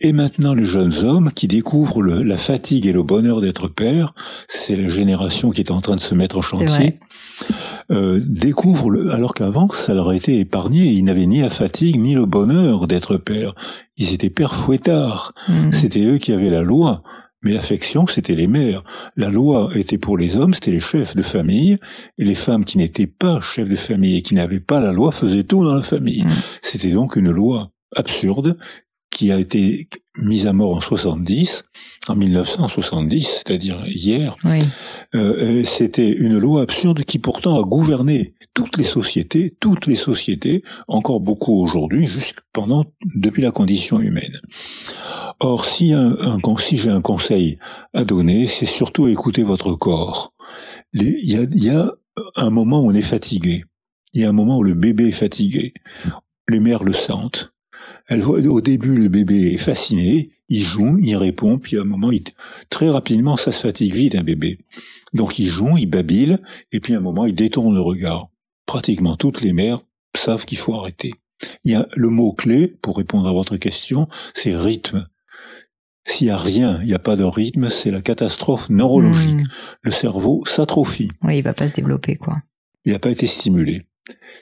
Speaker 2: et maintenant les jeunes hommes qui découvrent la fatigue et le bonheur d'être père, c'est la génération qui est en train de se mettre en chantier, euh, découvrent, le, alors qu'avant ça leur a été épargné, ils n'avaient ni la fatigue ni le bonheur d'être père. Ils étaient pères fouettards, mmh. c'était eux qui avaient la loi. Mais l'affection, c'était les mères. La loi était pour les hommes, c'était les chefs de famille, et les femmes qui n'étaient pas chefs de famille et qui n'avaient pas la loi faisaient tout dans la famille. Mmh. C'était donc une loi absurde qui a été mise à mort en 70, en 1970, c'est-à-dire hier. Oui. Euh, C'était une loi absurde qui pourtant a gouverné toutes les sociétés, toutes les sociétés, encore beaucoup aujourd'hui, jusque pendant depuis la condition humaine. Or, si, un, un si j'ai un conseil à donner, c'est surtout écouter votre corps. Il y a, y a un moment où on est fatigué. Il y a un moment où le bébé est fatigué. Les mères le sentent elle voit, au début, le bébé est fasciné, il joue, il répond, puis à un moment, il, très rapidement, ça se fatigue vite, un bébé. Donc il joue, il babille, et puis à un moment, il détourne le regard. Pratiquement toutes les mères savent qu'il faut arrêter. Il y a le mot clé, pour répondre à votre question, c'est rythme. S'il n'y a rien, il n'y a pas de rythme, c'est la catastrophe neurologique. Hmm. Le cerveau s'atrophie.
Speaker 1: Oui, il va pas se développer, quoi.
Speaker 2: Il n'a pas été stimulé.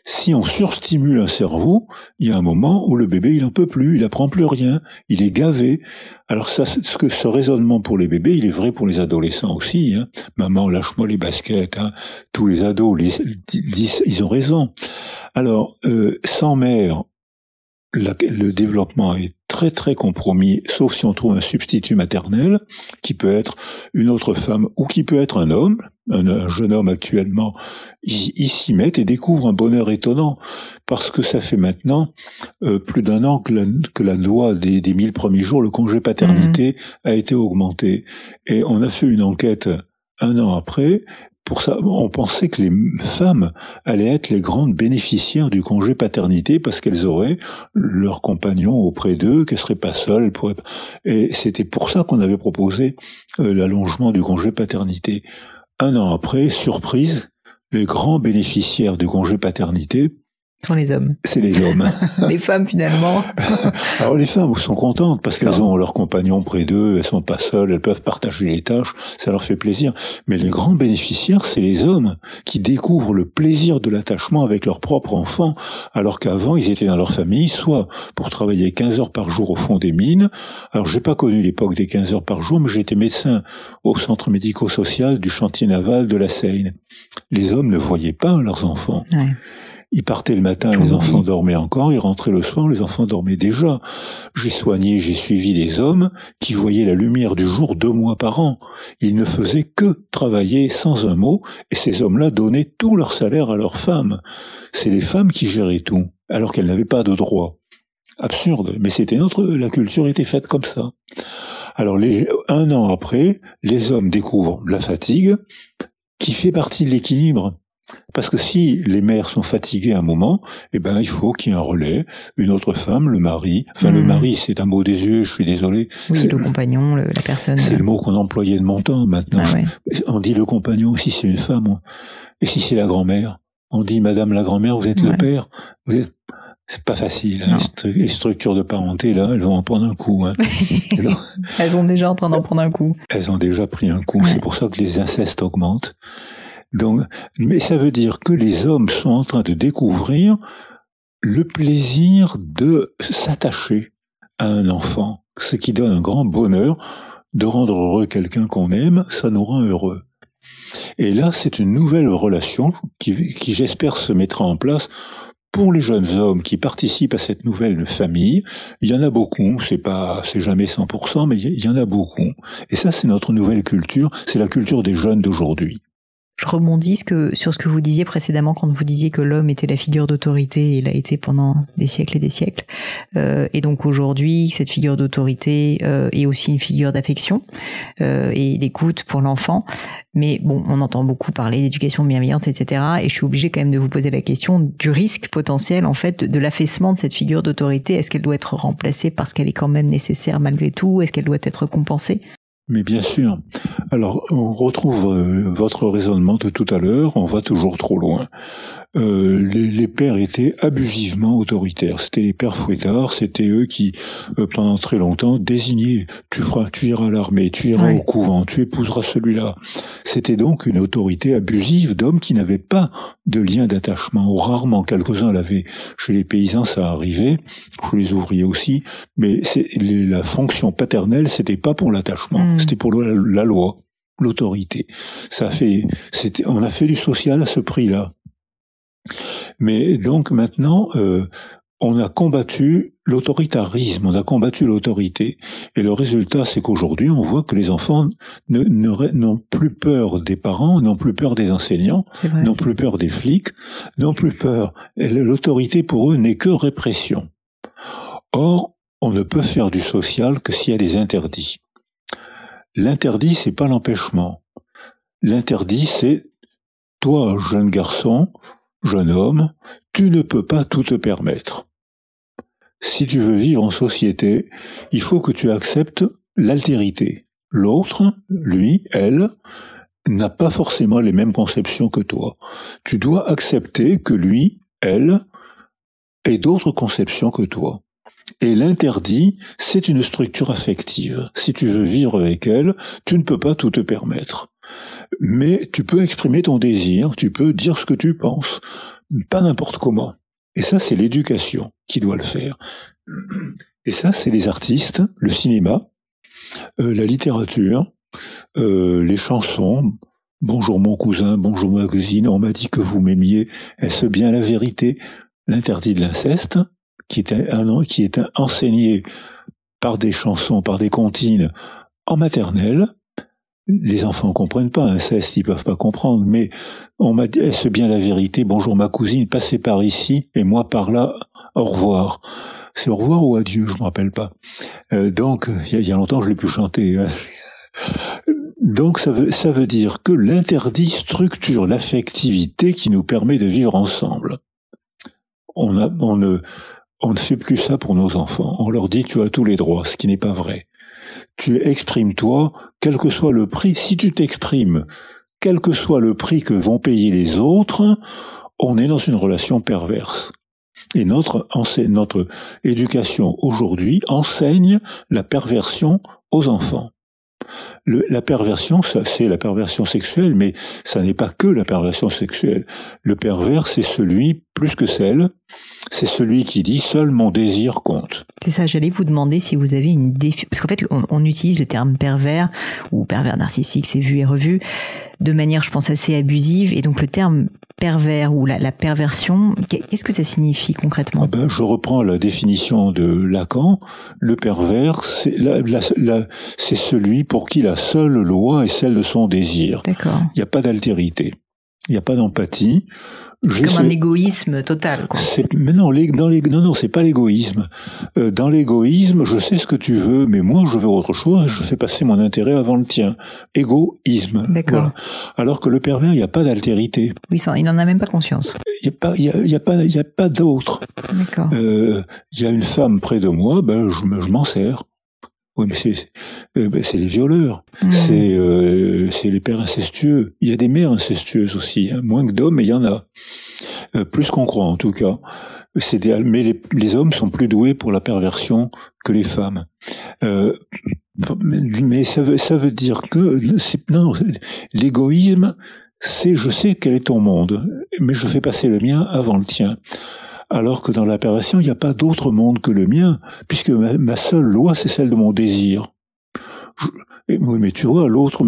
Speaker 2: Si on surstimule un cerveau, il y a un moment où le bébé il en peut plus, il apprend plus rien, il est gavé. Alors ça, ce que ce raisonnement pour les bébés, il est vrai pour les adolescents aussi. Hein. Maman, lâche-moi les baskets. Hein. Tous les ados ils ont raison. Alors, euh, sans mère, le développement est très très compromis, sauf si on trouve un substitut maternel, qui peut être une autre femme ou qui peut être un homme, un, jeune homme actuellement, il, s'y met et découvre un bonheur étonnant, parce que ça fait maintenant euh, plus d'un an que la, que la loi des, des mille premiers jours, le congé paternité, mmh. a été augmenté. Et on a fait une enquête un an après, pour ça, on pensait que les femmes allaient être les grandes bénéficiaires du congé paternité parce qu'elles auraient leur compagnon auprès d'eux, qu'elles seraient pas seules. Et c'était pour ça qu'on avait proposé euh, l'allongement du congé paternité. Un an après, surprise, les grands bénéficiaires du congé paternité,
Speaker 1: sont les hommes.
Speaker 2: C'est les hommes.
Speaker 1: les femmes finalement.
Speaker 2: Alors les femmes sont contentes parce qu'elles ont leurs compagnons près d'eux, elles sont pas seules, elles peuvent partager les tâches, ça leur fait plaisir. Mais les grands bénéficiaires, c'est les hommes qui découvrent le plaisir de l'attachement avec leurs propres enfants, alors qu'avant ils étaient dans leur famille, soit pour travailler 15 heures par jour au fond des mines. Alors j'ai pas connu l'époque des 15 heures par jour, mais j'ai été médecin au centre médico-social du chantier naval de la Seine. Les hommes ne voyaient pas leurs enfants. Ouais. Il partait le matin, les enfants dormaient encore, il rentrait le soir, les enfants dormaient déjà. J'ai soigné, j'ai suivi des hommes qui voyaient la lumière du jour deux mois par an. Ils ne faisaient que travailler sans un mot, et ces hommes-là donnaient tout leur salaire à leurs femmes. C'est les femmes qui géraient tout, alors qu'elles n'avaient pas de droit. Absurde, mais c'était notre, la culture était faite comme ça. Alors, les, un an après, les hommes découvrent la fatigue, qui fait partie de l'équilibre. Parce que si les mères sont fatiguées à un moment, eh ben il faut qu'il y ait un relais, une autre femme, le mari. Enfin, le hmm. mari, c'est un mot des yeux. Je suis désolé.
Speaker 1: Oui, le compagnon, la personne.
Speaker 2: C'est le mot qu'on employait de mon temps. Maintenant, ah on dit le compagnon si c'est une femme, et si c'est la grand-mère, on dit Madame la grand-mère, vous êtes le père. Vous êtes c'est pas facile. Hein. Les structures de parenté, là, elles vont en prendre un coup. Hein.
Speaker 1: elles sont déjà en train d'en prendre un coup.
Speaker 2: Elles ont déjà pris un coup. C'est pour ça que les incestes augmentent. Donc, mais ça veut dire que les hommes sont en train de découvrir le plaisir de s'attacher à un enfant, ce qui donne un grand bonheur de rendre heureux quelqu'un qu'on aime, ça nous rend heureux. Et là, c'est une nouvelle relation qui, j'espère, se mettra en place pour les jeunes hommes qui participent à cette nouvelle famille, il y en a beaucoup, c'est pas, c'est jamais 100%, mais il y en a beaucoup. Et ça, c'est notre nouvelle culture, c'est la culture des jeunes d'aujourd'hui
Speaker 1: je rebondis sur ce que vous disiez précédemment quand vous disiez que l'homme était la figure d'autorité et il a été pendant des siècles et des siècles. Euh, et donc aujourd'hui, cette figure d'autorité euh, est aussi une figure d'affection euh, et d'écoute pour l'enfant. Mais bon, on entend beaucoup parler d'éducation bienveillante, etc. Et je suis obligée quand même de vous poser la question du risque potentiel en fait de l'affaissement de cette figure d'autorité. Est-ce qu'elle doit être remplacée parce qu'elle est quand même nécessaire malgré tout? Est-ce qu'elle doit être compensée?
Speaker 2: Mais bien sûr. Alors, on retrouve euh, votre raisonnement de tout à l'heure, on va toujours trop loin. Euh, les, pères étaient abusivement autoritaires. C'était les pères fouettards, c'était eux qui, euh, pendant très longtemps, désignaient tu feras, tu iras à l'armée, tu iras au couvent, tu épouseras celui-là. C'était donc une autorité abusive d'hommes qui n'avaient pas de lien d'attachement. Rarement, quelques-uns l'avaient. Chez les paysans, ça arrivait, chez les ouvriers aussi, mais la fonction paternelle, c'était pas pour l'attachement, hmm. c'était pour la, loi l'autorité. Ça fait, on a fait du social à ce prix-là. Mais donc maintenant, euh, on a combattu l'autoritarisme, on a combattu l'autorité. Et le résultat, c'est qu'aujourd'hui, on voit que les enfants n'ont plus peur des parents, n'ont plus peur des enseignants, n'ont plus peur des flics, n'ont plus peur. L'autorité pour eux n'est que répression. Or, on ne peut faire du social que s'il y a des interdits. L'interdit, c'est pas l'empêchement. L'interdit, c'est toi, jeune garçon, Jeune homme, tu ne peux pas tout te permettre. Si tu veux vivre en société, il faut que tu acceptes l'altérité. L'autre, lui, elle, n'a pas forcément les mêmes conceptions que toi. Tu dois accepter que lui, elle, ait d'autres conceptions que toi. Et l'interdit, c'est une structure affective. Si tu veux vivre avec elle, tu ne peux pas tout te permettre mais tu peux exprimer ton désir, tu peux dire ce que tu penses, pas n'importe comment. Et ça, c'est l'éducation qui doit le faire. Et ça, c'est les artistes, le cinéma, euh, la littérature, euh, les chansons. Bonjour mon cousin, bonjour ma cousine, on m'a dit que vous m'aimiez. Est-ce bien la vérité? L'interdit de l'inceste, qui est, un, qui est enseigné par des chansons, par des comptines en maternelle, les enfants comprennent pas inceste, ils peuvent pas comprendre, mais on m'a dit, est-ce bien la vérité? Bonjour ma cousine, passez par ici, et moi par là, au revoir. C'est au revoir ou adieu, je me rappelle pas. Euh, donc, il y, a longtemps, je l'ai plus chanté. Hein. donc, ça veut, dire que l'interdit structure l'affectivité qui nous permet de vivre ensemble. On ne fait plus ça pour nos enfants. On leur dit tu as tous les droits, ce qui n'est pas vrai tu exprimes toi, quel que soit le prix. Si tu t'exprimes, quel que soit le prix que vont payer les autres, on est dans une relation perverse. Et notre, notre éducation aujourd'hui enseigne la perversion aux enfants. la perversion, c'est la perversion sexuelle, mais ça n'est pas que la perversion sexuelle. Le pervers, c'est celui plus que celle, c'est celui qui dit seul mon désir compte.
Speaker 1: C'est ça, j'allais vous demander si vous avez une défi... Parce qu'en fait, on, utilise le terme pervers ou pervers narcissique, c'est vu et revu, de manière, je pense, assez abusive. Et donc le terme pervers ou la, perversion, qu'est-ce que ça signifie concrètement?
Speaker 2: Ah ben, Je reprends la définition de Lacan. Le pervers, c'est celui pour qui la seule loi est celle de son désir.
Speaker 1: D'accord.
Speaker 2: Il n'y a pas d'altérité. Il n'y a pas d'empathie.
Speaker 1: C'est comme un égoïsme total. Quoi.
Speaker 2: Mais non, les, dans les, non, non, c'est pas l'égoïsme. Euh, dans l'égoïsme, je sais ce que tu veux, mais moi, je veux autre chose. Je fais passer mon intérêt avant le tien. Égoïsme.
Speaker 1: D'accord.
Speaker 2: Alors que le pervers, il n'y a pas d'altérité.
Speaker 1: Oui, ça, il n'en a même pas conscience.
Speaker 2: Il n'y a pas, il y a, pas, il y a pas d'autre.
Speaker 1: D'accord.
Speaker 2: Euh, il y a une femme près de moi, ben, je, je m'en sers. Oui, mais c'est euh, ben, les violeurs, mmh. euh, c'est les pères incestueux. Il y a des mères incestueuses aussi, hein. moins que d'hommes, mais il y en a. Euh, plus qu'on croit en tout cas. Des, mais les, hommes sont plus doués pour la perversion que les femmes. mais ça veut, ça veut dire que non, l'égoïsme, c'est je sais quel est ton monde, mais je fais passer le mien avant le tien alors que dans la perversion, il n'y a pas d'autre monde que le mien, puisque ma, seule loi, c'est celle de mon désir. oui, mais tu vois, l'autre,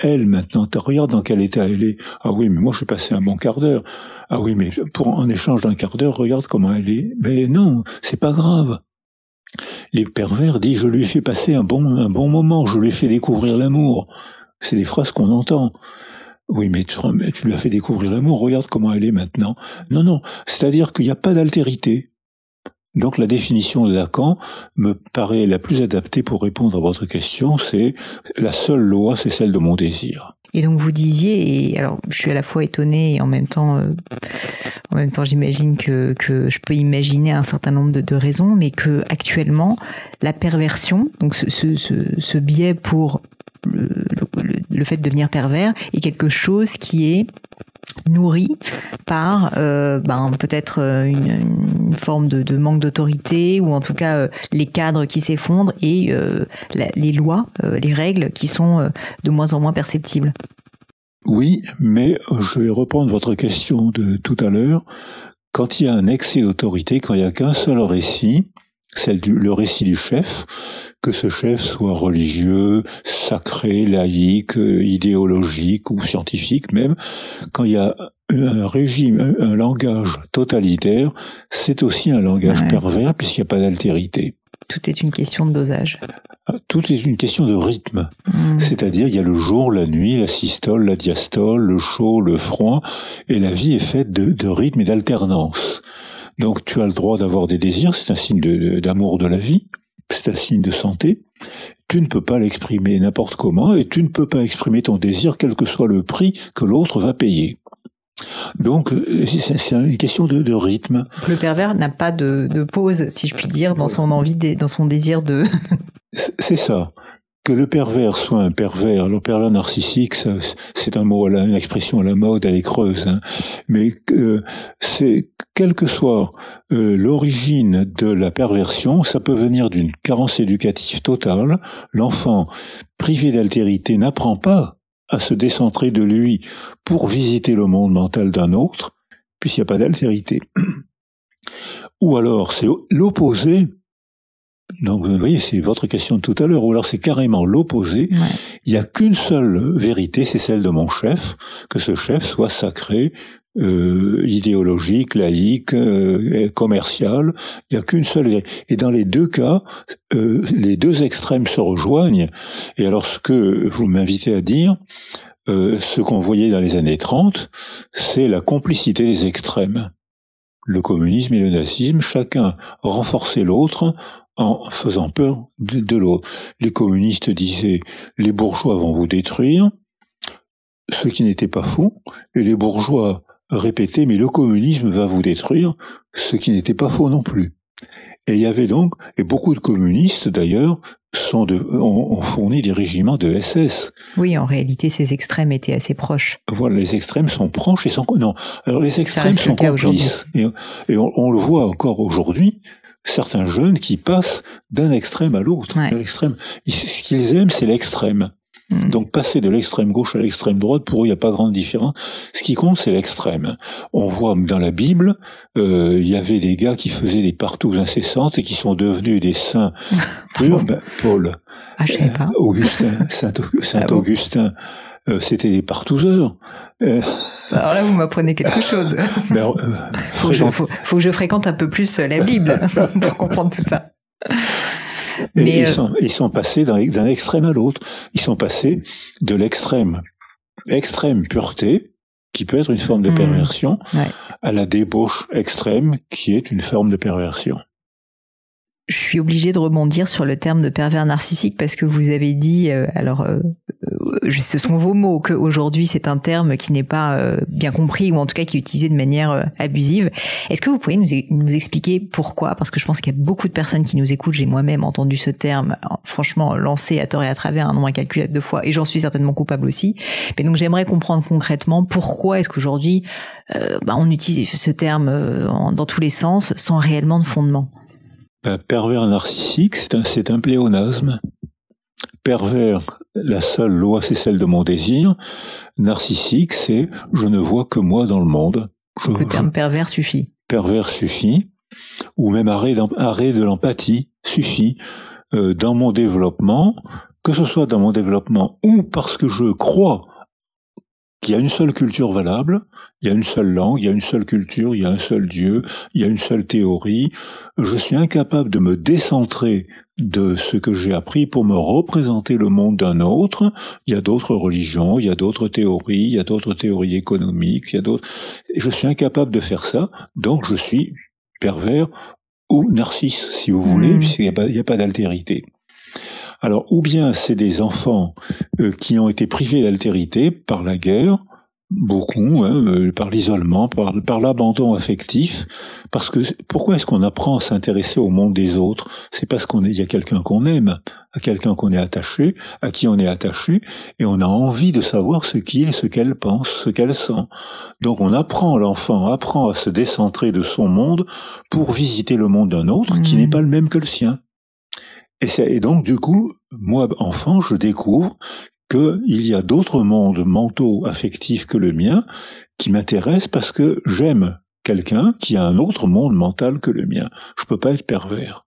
Speaker 2: elle, maintenant, tu regardes dans quel état elle est. Ah oui, mais moi, je suis passé un bon quart d'heure. Ah oui, mais pour en échange d'un quart d'heure, regarde comment elle est. Mais non, c'est pas grave. Les pervers disent, je lui ai fait passer un bon, un bon moment, je lui ai fait découvrir l'amour. C'est des phrases qu'on entend. Oui, mais tu, lui as fait découvrir l'amour, regarde comment elle est maintenant. Non, non, c'est-à-dire qu'il n'y a pas d'altérité. Donc la définition de Lacan me paraît la plus adaptée pour répondre à votre question, c'est la seule loi, c'est celle de mon désir.
Speaker 1: Et donc vous disiez, et alors je suis à la fois étonnée et en même temps, euh, en même temps j'imagine que, que je peux imaginer un certain nombre de, de raisons, mais que actuellement la perversion, donc ce, ce, ce, ce biais pour le, le, fait de devenir pervers est quelque chose qui est nourri par euh, ben, peut-être euh, une, forme de, manque d'autorité ou en tout cas euh, les cadres qui s'effondrent et les lois, les règles qui sont de moins en moins perceptibles.
Speaker 2: Oui, mais je vais reprendre votre question de tout à l'heure. Quand il y a un excès d'autorité, quand il n'y a qu'un seul récit, celle du, le récit du chef, que ce chef soit religieux, sacré, laïque, idéologique ou scientifique même, quand il y a un régime, un, langage totalitaire, c'est aussi un langage pervers puisqu'il n'y a pas d'altérité.
Speaker 1: Tout est une question de dosage.
Speaker 2: Ah, tout est une question de rythme. Hmm. C'est-à-dire, il y a le jour, la nuit, la systole, la diastole, le chaud, le froid, et la vie est faite de, de rythme et d'alternance. Donc tu as le droit d'avoir des désirs, c'est un signe d'amour de, la vie, c'est un signe de santé. Tu ne peux pas l'exprimer n'importe comment et tu ne peux pas exprimer ton désir quel que soit le prix que l'autre va payer. Donc c'est une question de, rythme.
Speaker 1: Le pervers n'a pas de, de, pause, si je puis dire, dans son envie, dans son désir de.
Speaker 2: c'est ça que le pervers soit un pervers, le narcissique, c'est un mot, une expression à la mode, elle est creuse, hein. mais c'est quelle que soit euh, l'origine de la perversion, ça peut venir d'une carence éducative totale. L'enfant privé d'altérité n'apprend pas à se décentrer de lui pour visiter le monde mental d'un autre, puisqu'il n'y a pas d'altérité. Ou alors c'est l'opposé donc vous voyez, c'est votre question de tout à l'heure, ou alors c'est carrément l'opposé. Il n'y a qu'une seule vérité, c'est celle de mon chef, que ce chef soit sacré, euh, idéologique, laïque, euh, commercial. Il n'y a qu'une seule. Et dans les deux cas, euh, les deux extrêmes se rejoignent. Et alors ce que vous m'invitez à dire, euh, ce qu'on voyait dans les années 30, c'est la complicité des extrêmes. Le communisme et le nazisme, chacun renforçait l'autre en faisant peur de, l'autre. Les communistes disaient les bourgeois vont vous détruire, ce qui n'était pas faux, et les bourgeois répétaient mais le communisme va vous détruire, ce qui n'était pas faux non plus. Et il y avait donc, et beaucoup de communistes d'ailleurs, sont de, ont, fourni des régiments de SS.
Speaker 1: Oui, en réalité, ces extrêmes étaient assez proches.
Speaker 2: Voilà, les extrêmes sont proches et sont non. Alors les extrêmes sont complices et, et on, le voit encore aujourd'hui certains jeunes qui passent d'un extrême à l'autre. L'extrême, ce qu'ils aiment, c'est l'extrême. Hmm. Donc passer de l'extrême gauche à l'extrême droite, pour eux, il n'y a pas grande différence. Ce qui compte, c'est l'extrême. On voit dans la Bible, euh, il y avait des gars qui faisaient des partous incessantes et qui sont devenus des saints purs. Ben, Paul,
Speaker 1: ah, je pas.
Speaker 2: Euh, Augustin, Saint, Saint ah Augustin, euh, c'était des partouzeurs.
Speaker 1: Euh, Alors là, vous m'apprenez quelque chose. Ben, faut, que je, faut, que je fréquente un peu plus la Bible pour comprendre tout ça.
Speaker 2: Mais ils, sont, ils sont passés d'un extrême à l'autre. Ils sont passés de l'extrême, extrême pureté, qui peut être une forme de mmh. perversion, à la débauche extrême, qui est une forme de perversion
Speaker 1: je suis obligée de rebondir sur le terme de pervers narcissique parce que vous avez dit, euh, alors euh, euh, ce sont vos mots, qu'aujourd'hui c'est un terme qui n'est pas bien compris ou en tout cas qui est utilisé de manière abusive. Est-ce que vous pourriez nous, nous expliquer pourquoi? Parce que je pense qu'il y a beaucoup de personnes qui nous écoutent. J'ai moi-même entendu ce terme, franchement, lancé à tort et à travers un nombre incalculable de fois, et j'en suis certainement coupable aussi. Mais donc j'aimerais comprendre concrètement pourquoi est-ce qu'aujourd'hui bah, on utilise ce terme dans tous les sens sans réellement de fondement?
Speaker 2: Pervers narcissique, c'est un pléonasme. Pervers, la seule loi, c'est celle de mon désir. Narcissique, c'est je ne vois que moi dans le monde.
Speaker 1: le terme pervers suffit.
Speaker 2: Pervers suffit. Ou même arrêt, arrêt de l'empathie suffit. Euh, dans mon développement, que ce soit dans mon développement ou parce que je crois il y a une seule culture valable, il y a une seule langue, il y a une seule culture, il y a un seul Dieu, il y a une seule théorie. Je suis incapable de me décentrer de ce que j'ai appris pour me représenter le monde d'un autre. Il y a d'autres religions, il y a d'autres théories, il y a d'autres théories économiques, il y a d'autres. Je suis incapable de faire ça, donc je suis pervers ou narcisse, si vous voulez, hmm. puisqu'il n'y a pas d'altérité. Alors, ou bien c'est des enfants euh, qui ont été privés d'altérité par la guerre, beaucoup, hein, euh, par l'isolement, par, par l'abandon affectif. Parce que pourquoi est-ce qu'on apprend à s'intéresser au monde des autres? C'est parce qu'on y a quelqu'un qu'on aime, à quelqu'un qu'on est attaché, à qui on est attaché, et on a envie de savoir ce qu'il est, ce qu'elle pense, ce qu'elle sent. Donc on apprend, l'enfant apprend à se décentrer de son monde pour visiter le monde d'un autre qui mmh. n'est pas le même que le sien. Et, donc, du coup, moi, enfant, je découvre qu'il y a d'autres mondes mentaux, affectifs que le mien, qui m'intéressent parce que j'aime quelqu'un qui a un autre monde mental que le mien. Je peux pas être pervers.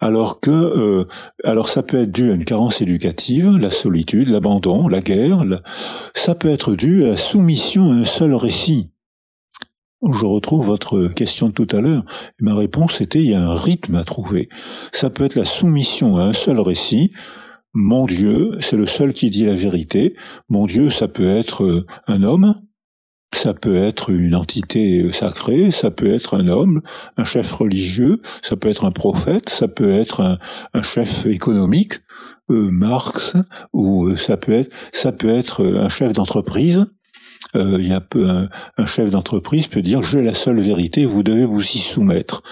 Speaker 2: Alors que, euh, alors ça peut être dû à une carence éducative, la solitude, l'abandon, la guerre. Ça peut être dû à la soumission à un seul récit je retrouve votre question de tout à l'heure. Ma réponse était il y a un rythme à trouver. Ça peut être la soumission à un seul récit. Mon Dieu, c'est le seul qui dit la vérité. Mon Dieu, ça peut être euh, un homme, ça peut être une entité sacrée, ça peut être un homme, un chef religieux, ça peut être un prophète, ça peut être un, chef économique, euh, Marx, ou euh, ça peut être ça peut être un chef d'entreprise, euh, il y a peu, un, chef d'entreprise peut dire j'ai la seule vérité, vous devez vous y soumettre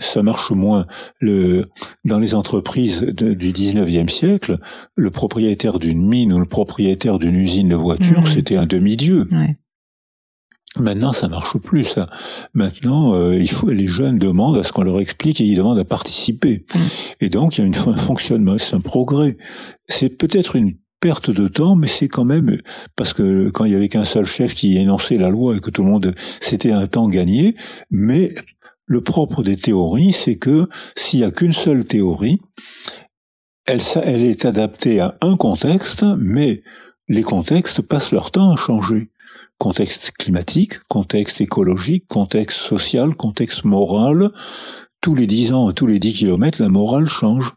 Speaker 2: ça marche moins. Le, dans les entreprises du 19e siècle, le propriétaire d'une mine ou le propriétaire d'une usine de voitures, mmh. c'était un demi-dieu. Maintenant, ça marche plus. Ça. Maintenant, euh, il faut les jeunes demandent à ce qu'on leur explique et ils demandent à participer. Mmh. Et donc, il y a une, un fonctionnement, c'est un progrès. C'est peut-être une perte de temps, mais c'est quand même parce que quand il y avait qu'un seul chef qui énonçait la loi et que tout le monde, c'était un temps gagné. Mais le propre des théories, c'est que s'il y a qu'une seule théorie, elle, elle est adaptée à un contexte, mais les contextes passent leur temps à changer. Contexte climatique, contexte écologique, contexte social, contexte moral. Tous les dix ans, tous les dix kilomètres, la morale change.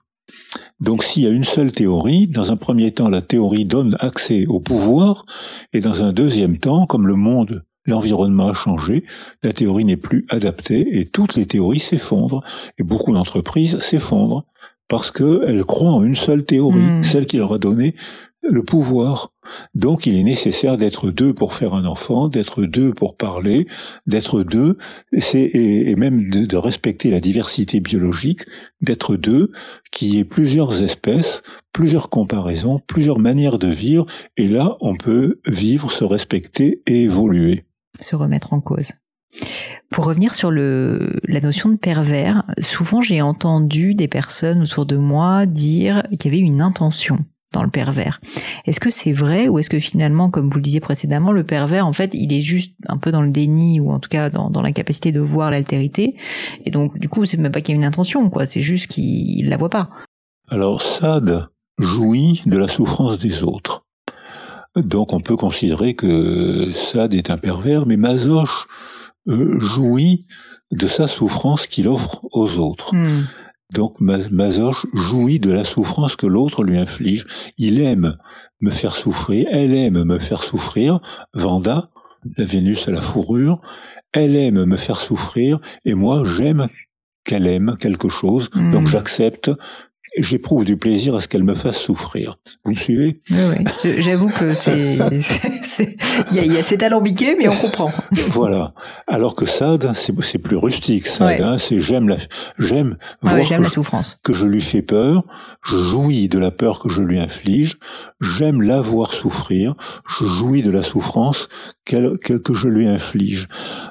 Speaker 2: Donc s'il y a une seule théorie, dans un premier temps, la théorie donne accès au pouvoir, et dans un deuxième temps, comme le monde, l'environnement a changé, la théorie n'est plus adaptée, et toutes les théories s'effondrent, et beaucoup d'entreprises s'effondrent, parce qu'elles croient en une seule théorie, hmm. celle qui leur a donné le pouvoir. Donc il est nécessaire d'être deux pour faire un enfant, d'être deux pour parler, d'être deux, et, et même de, de, respecter la diversité biologique, d'être deux, qu'il y ait plusieurs espèces, plusieurs comparaisons, plusieurs manières de vivre, et là on peut vivre, se respecter et évoluer.
Speaker 1: Se remettre en cause. Pour revenir sur le, la notion de pervers, souvent j'ai entendu des personnes autour de moi dire qu'il y avait une intention dans le pervers. Est-ce que c'est vrai ou est-ce que finalement, comme vous le disiez précédemment, le pervers, en fait, il est juste un peu dans le déni ou en tout cas dans, dans l'incapacité de voir l'altérité. Et donc, du coup, c'est même pas qu'il y a une intention, quoi. C'est juste qu'il la voit pas.
Speaker 2: Alors, Sade jouit de la souffrance des autres. Donc, on peut considérer que Sade est un pervers, mais Mazoche euh, jouit de sa souffrance qu'il offre aux autres. Hmm. Donc Mazoche jouit de la souffrance que l'autre lui inflige. Il aime me faire souffrir, elle aime me faire souffrir. Vanda, la Vénus à la fourrure, elle aime me faire souffrir et moi j'aime qu'elle aime quelque chose. Donc hmm. j'accepte j'éprouve du plaisir à ce qu'elle me fasse souffrir. Vous me suivez?
Speaker 1: Oui, oui. J'avoue que c'est, il y a, y a cet alambiqué, mais on comprend.
Speaker 2: voilà. Alors que Sade, c'est plus rustique. Sade, hein, c'est j'aime la, j'aime
Speaker 1: voir que, la souffrance.
Speaker 2: que je lui fais peur, je jouis de la peur que je lui inflige, j'aime la voir souffrir, je jouis de la souffrance qu'elle, que je lui inflige.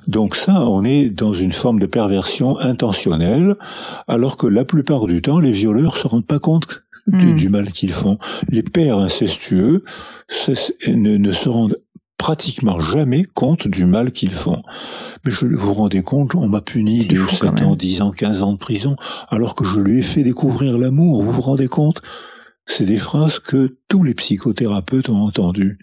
Speaker 2: Donc ça, on est dans une forme de perversion intentionnelle, alors que la plupart du temps, les violeurs se rendent pas compte hmm. du, mal qu'ils font. Les pères incestueux ne, se rendent pratiquement jamais compte du mal qu'ils font. Mais je vous rendez compte, on m'a puni de 7 ans, 10 ans, 15 ans de prison, alors que je lui ai fait découvrir l'amour. Vous vous rendez compte? C'est des phrases que tous les psychothérapeutes ont entendues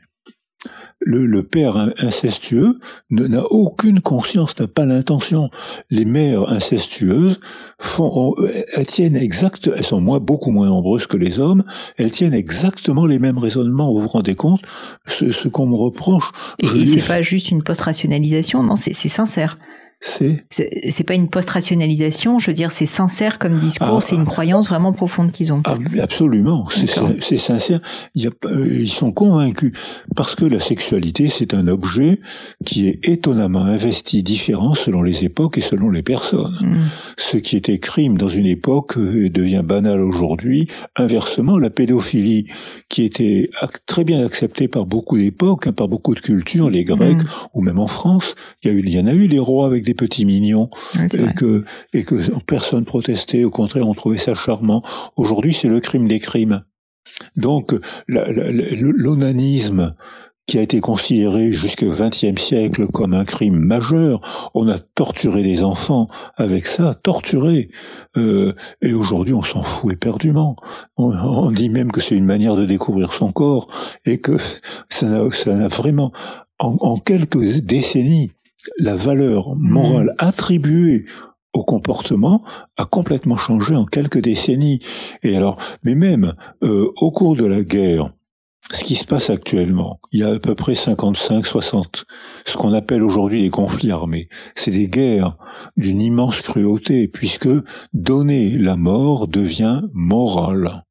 Speaker 2: le, père incestueux n'a aucune conscience, n'a pas l'intention. Les mères incestueuses font, elles tiennent exact, elles sont moins, beaucoup moins nombreuses que les hommes, elles tiennent exactement les mêmes raisonnements. Vous vous rendez compte? Ce, qu'on me reproche.
Speaker 1: Et, et c'est pas juste une post-rationalisation, non, c'est sincère c'est c'est pas une post-rationalisation, je veux dire c'est sincère comme discours, ah. c'est une croyance vraiment profonde qu'ils ont.
Speaker 2: Ah, absolument, c'est sincère. Il y a, euh, ils sont convaincus parce que la sexualité c'est un objet qui est étonnamment investi différent selon les époques et selon les personnes. Mm. Ce qui était crime dans une époque euh, devient banal aujourd'hui. Inversement, la pédophilie qui était très bien acceptée par beaucoup d'époques, hein, par beaucoup de cultures, les Grecs mm. ou même en France, il y a eu, il y en a eu des rois avec des petits mignons et que et que personne protestait. Au contraire, on trouvait ça charmant. Aujourd'hui, c'est le crime des crimes. Donc, l'onanisme qui a été considéré jusqu'au XXe siècle comme un crime majeur. On a torturé des enfants avec ça, torturé. Euh, et aujourd'hui, on s'en fout éperdument. On, on, dit même que c'est une manière de découvrir son corps et que ça n'a vraiment, en, en quelques décennies, la valeur morale mmh. attribuée au comportement a complètement changé en quelques décennies. Et alors, mais même euh, au cours de la guerre, ce qui se passe actuellement, il y a à peu près 55, 60, ce qu'on appelle aujourd'hui les conflits armés. C'est des guerres d'une immense cruauté, puisque donner la mort devient moral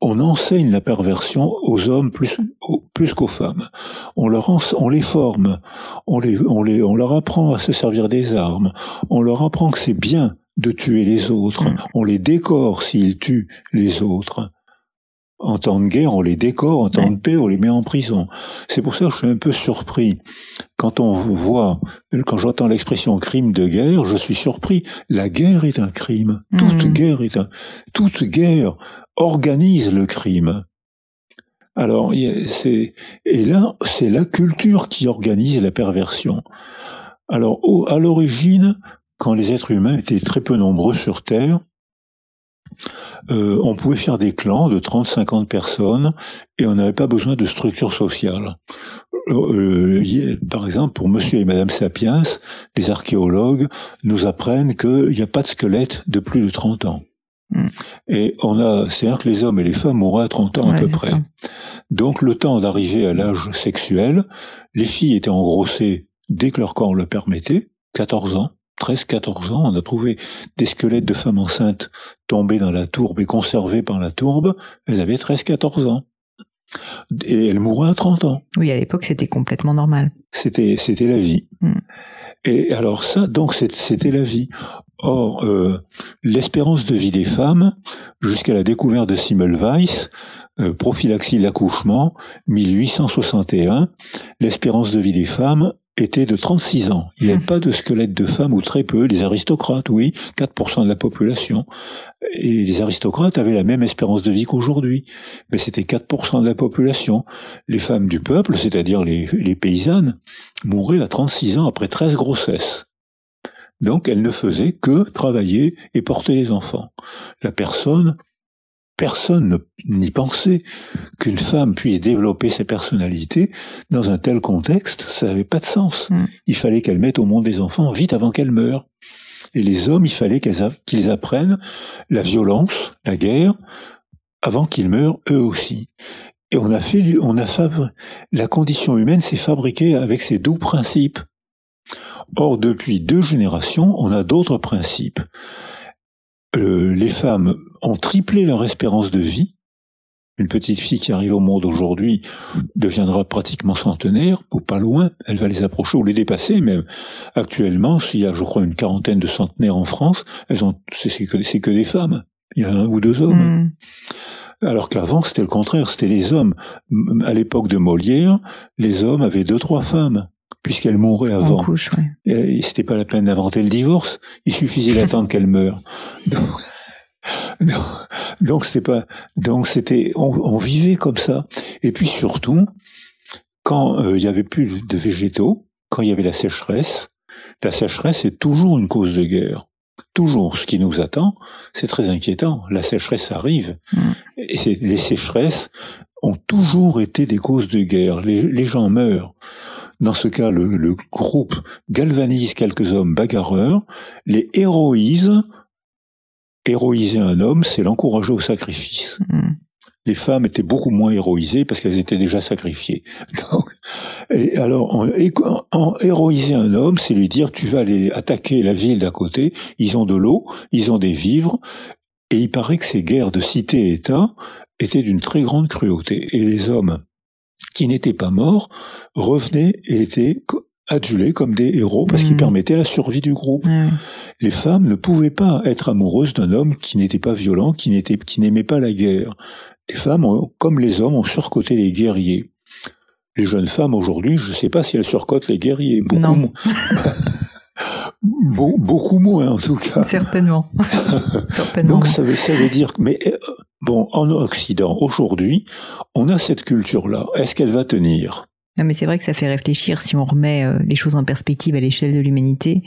Speaker 2: on enseigne la perversion aux hommes plus, plus qu'aux femmes. On, leur on les forme, on, les, on, les, on leur apprend à se servir des armes, on leur apprend que c'est bien de tuer les autres, mm. on les décore s'ils tuent les autres. En temps de guerre, on les décore, en temps de paix, on les met en prison. C'est pour ça que je suis un peu surpris. Quand on voit, quand j'entends l'expression crime de guerre, je suis surpris. La guerre est un crime. Toute mm. guerre est un, toute guerre organise le crime. Alors, c'est, et là, c'est la culture qui organise la perversion. Alors, à l'origine, quand les êtres humains étaient très peu nombreux sur Terre, euh, on pouvait faire des clans de 30-50 personnes et on n'avait pas besoin de structure sociale. Euh, par exemple, pour Monsieur et Madame Sapiens, les archéologues nous apprennent qu'il n'y a pas de squelette de plus de 30 ans. Mm. Et on a, c'est-à-dire que les hommes et les femmes mourraient à 30 ans à peu près. Donc le temps d'arriver à l'âge sexuel, les filles étaient engrossées dès que leur corps le permettait, 14 ans. 13, 14 ans, on a trouvé des squelettes de femmes enceintes tombées dans la tourbe et conservées par la tourbe. Elles avaient 13, 14 ans. Et elles mourraient à 30 ans.
Speaker 1: Oui, à l'époque, c'était complètement normal.
Speaker 2: C'était, c'était la vie. Mm. Et alors ça, donc, c'était la vie. Or, euh, l'espérance de vie des femmes, jusqu'à la découverte de Simmelweis, euh, prophylaxie de l'accouchement, 1861, l'espérance de vie des femmes était de 36 ans. Il n'y avait pas de squelette de femme ou très peu. Les aristocrates, oui, 4% de la population. Et les aristocrates avaient la même espérance de vie qu'aujourd'hui. Mais c'était 4% de la population. Les femmes du peuple, c'est-à-dire les, les paysannes, mouraient à 36 ans après 13 grossesses. Donc elles ne faisaient que travailler et porter les enfants. La personne personne n'y pensait qu'une femme puisse développer ses personnalités dans un tel contexte, ça n'avait pas de sens. Mm. Il fallait qu'elle mette au monde des enfants vite avant qu'elle meure. Et les hommes, il fallait qu'ils apprennent la violence, la guerre, avant qu'ils meurent eux aussi. Et on a fait, on a la condition humaine s'est fabriquée avec ces doux principes. Or, depuis deux générations, on a d'autres principes. les femmes ont triplé leur espérance de vie. Une petite fille qui arrive au monde aujourd'hui deviendra pratiquement centenaire, ou pas loin, elle va les approcher ou les dépasser même. Actuellement, s'il y a, je crois, une quarantaine de centenaires en France, elles ont, c'est que, des femmes. Il y a un ou deux hommes. Hmm. Alors qu'avant, c'était le contraire, c'était les hommes. À l'époque de Molière, les hommes avaient deux, trois femmes puisqu'elles mouraient avant.
Speaker 1: Couche,
Speaker 2: Et c'était pas la peine d'inventer le divorce. Il suffisait d'attendre qu'elle meure. donc c'était pas, donc c'était, on, vivait comme ça. Et puis surtout, quand euh, il y avait plus de végétaux, quand il y avait la sécheresse, la sécheresse est toujours une cause de guerre. Toujours, ce qui nous attend, c'est très inquiétant. La sécheresse arrive. Mm. Et les sécheresses ont toujours été des causes de guerre. Les, gens meurent. Dans ce cas, le, le, groupe galvanise quelques hommes bagarreurs, les héroïse héroïser un homme, c'est l'encourager au sacrifice. Hmm. Les femmes étaient beaucoup moins héroïsées parce qu'elles étaient déjà sacrifiées. Donc, et alors, en, héroïser un homme, c'est lui dire tu vas aller attaquer la ville d'à côté. Ils ont de l'eau, ils ont des vivres, et il paraît que ces guerres de cité-État étaient d'une très grande cruauté. Et les hommes qui n'étaient pas morts revenaient et étaient adulés comme des héros parce qu'ils hmm. permettaient la survie du groupe les femmes ne pouvaient pas être amoureuses d'un homme qui n'était pas violent, qui n'était, qui n'aimait pas la guerre. Les femmes, comme les hommes, ont surcoté les guerriers. Les jeunes femmes aujourd'hui, je ne sais pas si elles surcotent les guerriers. Beaucoup
Speaker 1: non.
Speaker 2: beaucoup moins en tout cas.
Speaker 1: Certainement. Certainement.
Speaker 2: Donc ça veut, ça veut dire que, mais euh, bon, en Occident aujourd'hui, on a cette culture-là. Est-ce qu'elle va tenir?
Speaker 1: Non, mais c'est vrai que ça fait réfléchir si on remet euh, les choses en perspective à l'échelle de l'humanité,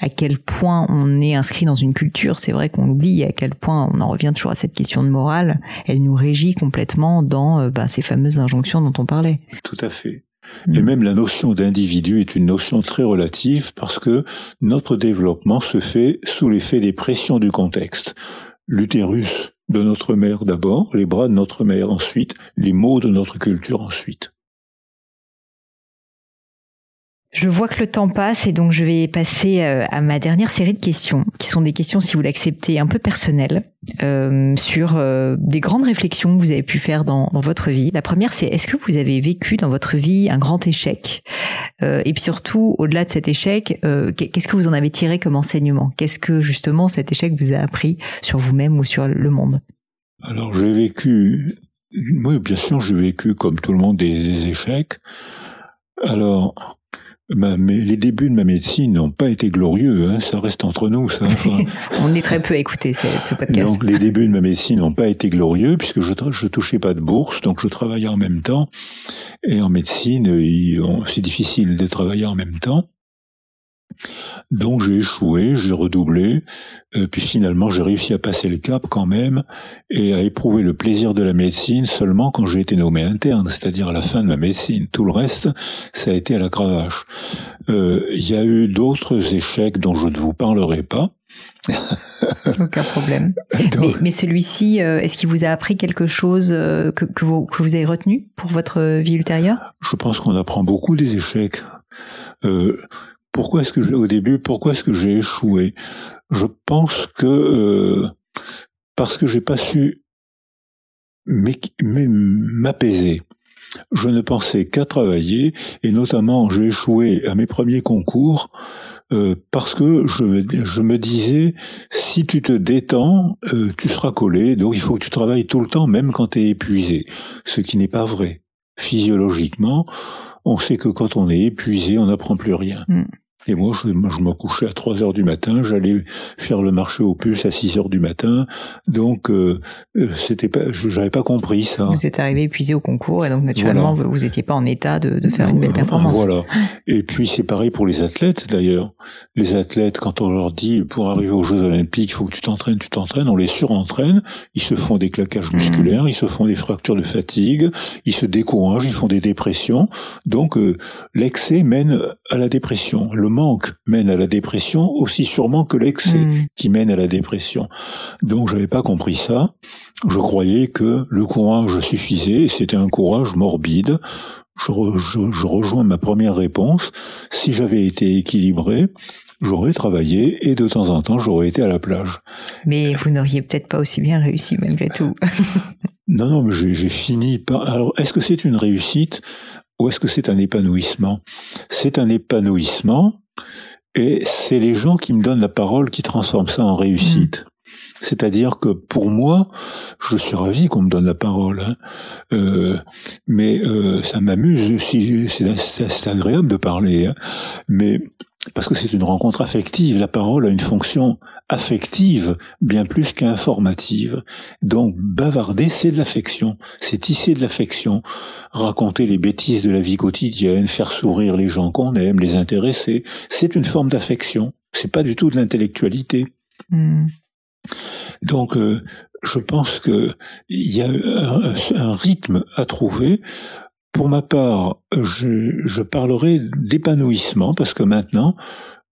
Speaker 1: à quel point on est inscrit dans une culture. C'est vrai qu'on oublie à quel point on en revient toujours à cette question de morale. Elle nous régit complètement dans euh, bah, ces fameuses injonctions dont on parlait.
Speaker 2: Tout à fait. Mm. Et même la notion d'individu est une notion très relative parce que notre développement se fait sous l'effet des pressions du contexte. L'utérus de notre mère d'abord, les bras de notre mère ensuite, les mots de notre culture ensuite.
Speaker 1: Je vois que le temps passe et donc je vais passer euh, à ma dernière série de questions, qui sont des questions, si vous l'acceptez, un peu personnelles, euh, sur euh, des grandes réflexions que vous avez pu faire dans, votre vie. La première, c'est est-ce que vous avez vécu dans votre vie un grand échec? Et puis surtout, au-delà de cet échec, qu'est-ce que vous en avez tiré comme enseignement? Qu'est-ce que justement cet échec vous a appris sur vous-même ou sur le monde?
Speaker 2: Alors j'ai vécu, oui bien sûr j'ai vécu comme tout le monde des, des échecs. Alors mais les débuts de ma médecine n'ont pas été glorieux, hein, ça reste entre nous. Ça.
Speaker 1: On est très peu à écouter ce, podcast.
Speaker 2: Donc les débuts de ma médecine n'ont pas été glorieux puisque je je touchais pas de bourse, donc je travaillais en même temps. Et en médecine, c'est difficile de travailler en même temps. Donc j'ai échoué, j'ai redoublé, euh, puis finalement j'ai réussi à passer le cap quand même et à éprouver le plaisir de la médecine seulement quand j'ai été nommé interne, c'est-à-dire à la fin de ma médecine. Tout le reste, ça a été à la cravache. Euh, il y a eu d'autres échecs dont je ne vous parlerai pas.
Speaker 1: Aucun problème. mais, celui-ci, euh, est-ce qu'il vous a appris quelque chose que, vous, que vous avez retenu pour votre vie ultérieure?
Speaker 2: Je pense qu'on apprend beaucoup des échecs. Euh, pourquoi est-ce que au début, pourquoi est-ce que j'ai échoué? Je pense que euh, parce que j'ai pas su m'apaiser. Je ne pensais qu'à travailler et notamment j'ai échoué à mes premiers concours euh, parce que je me, disais si tu te détends, euh, tu seras collé, donc il faut que tu travailles tout le temps, même quand tu es épuisé. Ce qui n'est pas vrai. Physiologiquement, on sait que quand on est épuisé, on n'apprend plus rien.
Speaker 1: Mm.
Speaker 2: Et moi, je, je me couchais à 3 heures du matin, j'allais faire le marché aux puces à 6 heures du matin. Donc, euh, euh c'était pas, j'avais pas compris ça.
Speaker 1: Vous êtes arrivé épuisé au concours et donc naturellement, vous, vous étiez pas en état de, de faire une belle performance.
Speaker 2: Voilà. Et puis, c'est pareil pour les athlètes d'ailleurs. Les athlètes, quand on leur dit pour arriver aux Jeux Olympiques, il faut que tu t'entraînes, tu t'entraînes, on les surentraîne. Ils se font des claquages
Speaker 1: Mmh.
Speaker 2: musculaires, ils se font des fractures de fatigue, ils se découragent, ils font des dépressions. Donc, euh, l'excès mène à la dépression. Le manque mène à la dépression aussi sûrement que l'excès
Speaker 1: Mm.
Speaker 2: qui mène à la dépression. Donc j'avais pas compris ça. Je croyais que le courage suffisait et c'était un courage morbide. Je, re- je- je rejoins ma première réponse. Si j'avais été équilibré, j'aurais travaillé et de temps en temps j'aurais été à la plage.
Speaker 1: Mais vous n'auriez peut-être pas aussi bien réussi malgré tout.
Speaker 2: Non, non, mais j'ai j'ai fini par... Alors, est-ce que c'est une réussite ou est-ce que c'est un épanouissement? C'est un épanouissement et c'est les gens qui me donnent la parole qui transforment ça en réussite. C'est-à-dire que pour moi, je suis ravi qu'on me donne la parole, hein. Euh, mais euh, ça m'amuse si c'est c'est- c'est agréable de parler, hein. mais parce que c'est une rencontre affective. La parole a une fonction affective bien plus qu'informative. Donc bavarder, c'est de l'affection, c'est tisser de l'affection, raconter les bêtises de la vie quotidienne, faire sourire les gens qu'on aime, les intéresser, c'est une forme d'affection. C'est pas du tout de l'intellectualité.
Speaker 1: Mm.
Speaker 2: Donc, euh, je pense que il y a un, un rythme à trouver. Pour ma part, je, je parlerai d'épanouissement parce que maintenant,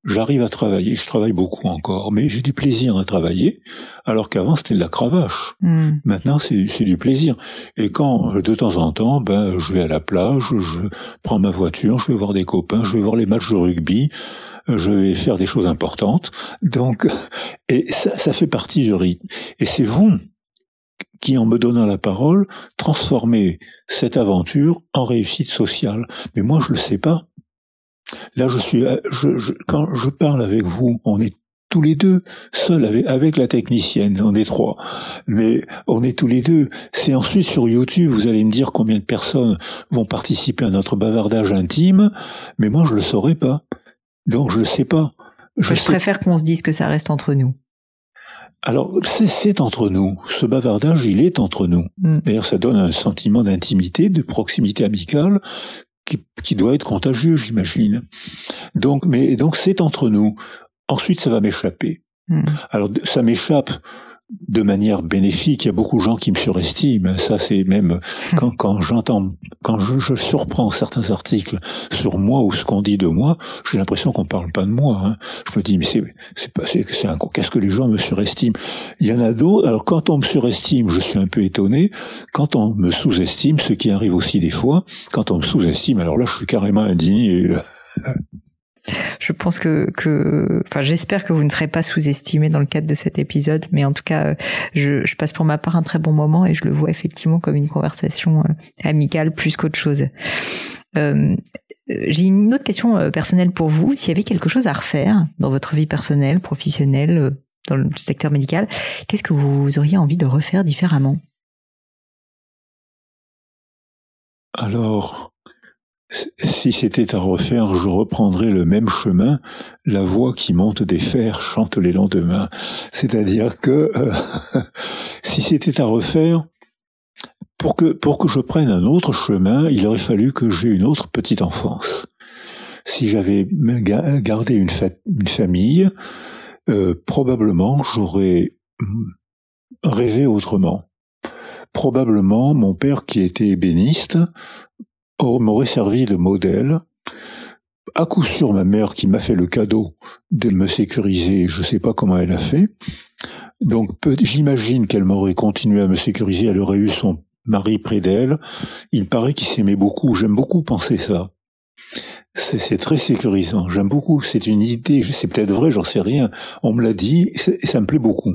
Speaker 2: j'arrive à travailler. Je travaille beaucoup encore, mais j'ai du plaisir à travailler, alors qu'avant c'était de la cravache.
Speaker 1: Mm.
Speaker 2: Maintenant, c'est c'est du plaisir. Et quand, de temps en temps, ben, je vais à la plage, je prends ma voiture, je vais voir des copains, je vais voir les matchs de rugby, je vais faire des choses importantes. Donc, et ça, ça fait partie du rythme. Et c'est vous qui, en me donnant la parole, transformez cette aventure en réussite sociale. Mais moi, je le sais pas. Là, je suis, je, je- quand je parle avec vous, on est tous les deux seuls avec, avec la technicienne, on est trois. Mais on est tous les deux. C'est ensuite sur YouTube, vous allez me dire combien de personnes vont participer à notre bavardage intime, mais moi, je le saurais pas. Donc, je le sais pas. Je
Speaker 1: Je
Speaker 2: sais
Speaker 1: préfère qu'on se dise que ça reste entre nous.
Speaker 2: Alors, c'est- entre nous. Ce bavardage, il est entre nous.
Speaker 1: Mm.
Speaker 2: D'ailleurs, ça donne un sentiment d'intimité, de proximité amicale qui, qui doit être contagieux, j'imagine. Donc, mais donc c'est entre nous. Ensuite, ça va m'échapper.
Speaker 1: Mm.
Speaker 2: Alors, ça m'échappe de manière bénéfique. Il y a beaucoup de gens qui me surestiment. Ça, c'est même quand, quand j'entends, quand je, je surprends certains articles sur moi ou ce qu'on dit de moi, j'ai l'impression qu'on parle pas de moi. hein. Je me dis, mais c'est, c'est pas, c'est, c'est un, qu'est-ce que les gens me surestiment? Il y en a d'autres. Alors, quand on me surestime, je suis un peu étonné. Quand on me sous-estime, ce qui arrive aussi des fois, quand on me sous-estime, alors là, je suis carrément indigné.
Speaker 1: Je pense que, que, enfin, j'espère que vous ne serez pas sous-estimé dans le cadre de cet épisode, mais en tout cas, euh, je, passe pour ma part un très bon moment et je le vois effectivement comme une conversation euh, amicale plus qu'autre chose. Euh, J'ai une autre question personnelle pour vous. S'il y avait quelque chose à refaire dans votre vie personnelle, professionnelle, dans le secteur médical, qu'est-ce que vous auriez envie de refaire différemment?
Speaker 2: Alors, si c'était à refaire, je reprendrais le même chemin. La voix qui monte des fers chante les lendemains. C'est-à-dire que euh, si c'était à refaire, pour que, pour que je prenne un autre chemin, il aurait fallu que j'ai une autre petite enfance. Si j'avais ga- gardé une, fa- une famille, euh, probablement j'aurais rêvé autrement. Probablement mon père qui était ébéniste or- m'aurait servi de modèle. À coup sûr, ma mère qui m'a fait le cadeau de me sécuriser, je ne sais pas comment elle a fait. Donc j'imagine qu'elle m'aurait continué à me sécuriser, elle aurait eu son mari près d'elle. Il paraît qu'il s'aimait beaucoup, j'aime beaucoup penser ça. C'est très sécurisant, j'aime beaucoup, c'est une idée, c'est peut-être vrai, j'en sais rien. On me l'a dit, et ça me plaît beaucoup.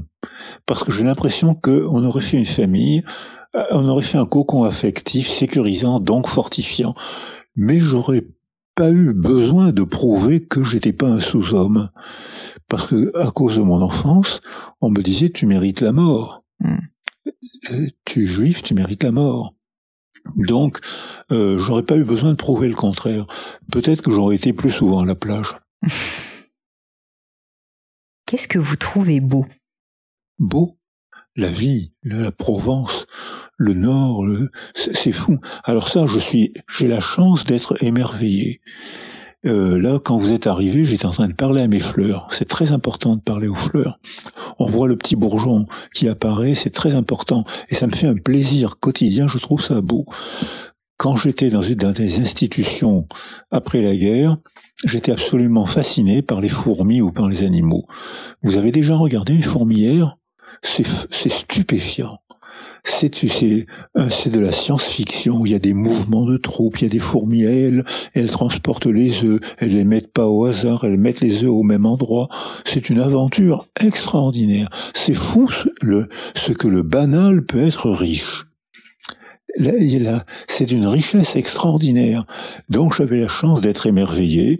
Speaker 2: Parce que j'ai l'impression qu'on aurait fait une famille, on aurait fait un cocon affectif sécurisant, donc fortifiant. Mais j'aurais pas eu besoin de prouver que j'étais pas un sous-homme. Parce que, à cause de mon enfance, on me disait, tu mérites la mort.
Speaker 1: Mm.
Speaker 2: Euh, Tu es juif, tu mérites la mort. Donc, euh, j'aurais pas eu besoin de prouver le contraire. Peut-être que j'aurais été plus souvent à la plage.
Speaker 1: Qu'est-ce que vous trouvez beau?
Speaker 2: Beau? La vie, la Provence, le Nord, c'est fou. Alors ça, je suis, j'ai la chance d'être émerveillé. Euh, là, quand vous êtes arrivé, j'étais en train de parler à mes fleurs. C'est très important de parler aux fleurs. On voit le petit bourgeon qui apparaît, c'est très important. Et ça me fait un plaisir quotidien, je trouve ça beau. Quand j'étais dans une dans des institutions après la guerre, j'étais absolument fasciné par les fourmis ou par les animaux. Vous avez déjà regardé une fourmilière? C'est stupéfiant. C'est c'est de la science-fiction. Il y a des mouvements de troupes, il y a des fourmis elles, elles transportent les œufs, elles les mettent pas au hasard, elles mettent les œufs au même endroit. C'est une aventure extraordinaire. C'est fou ce que le banal peut être riche c'est d'une richesse extraordinaire. Donc j'avais la chance d'être émerveillé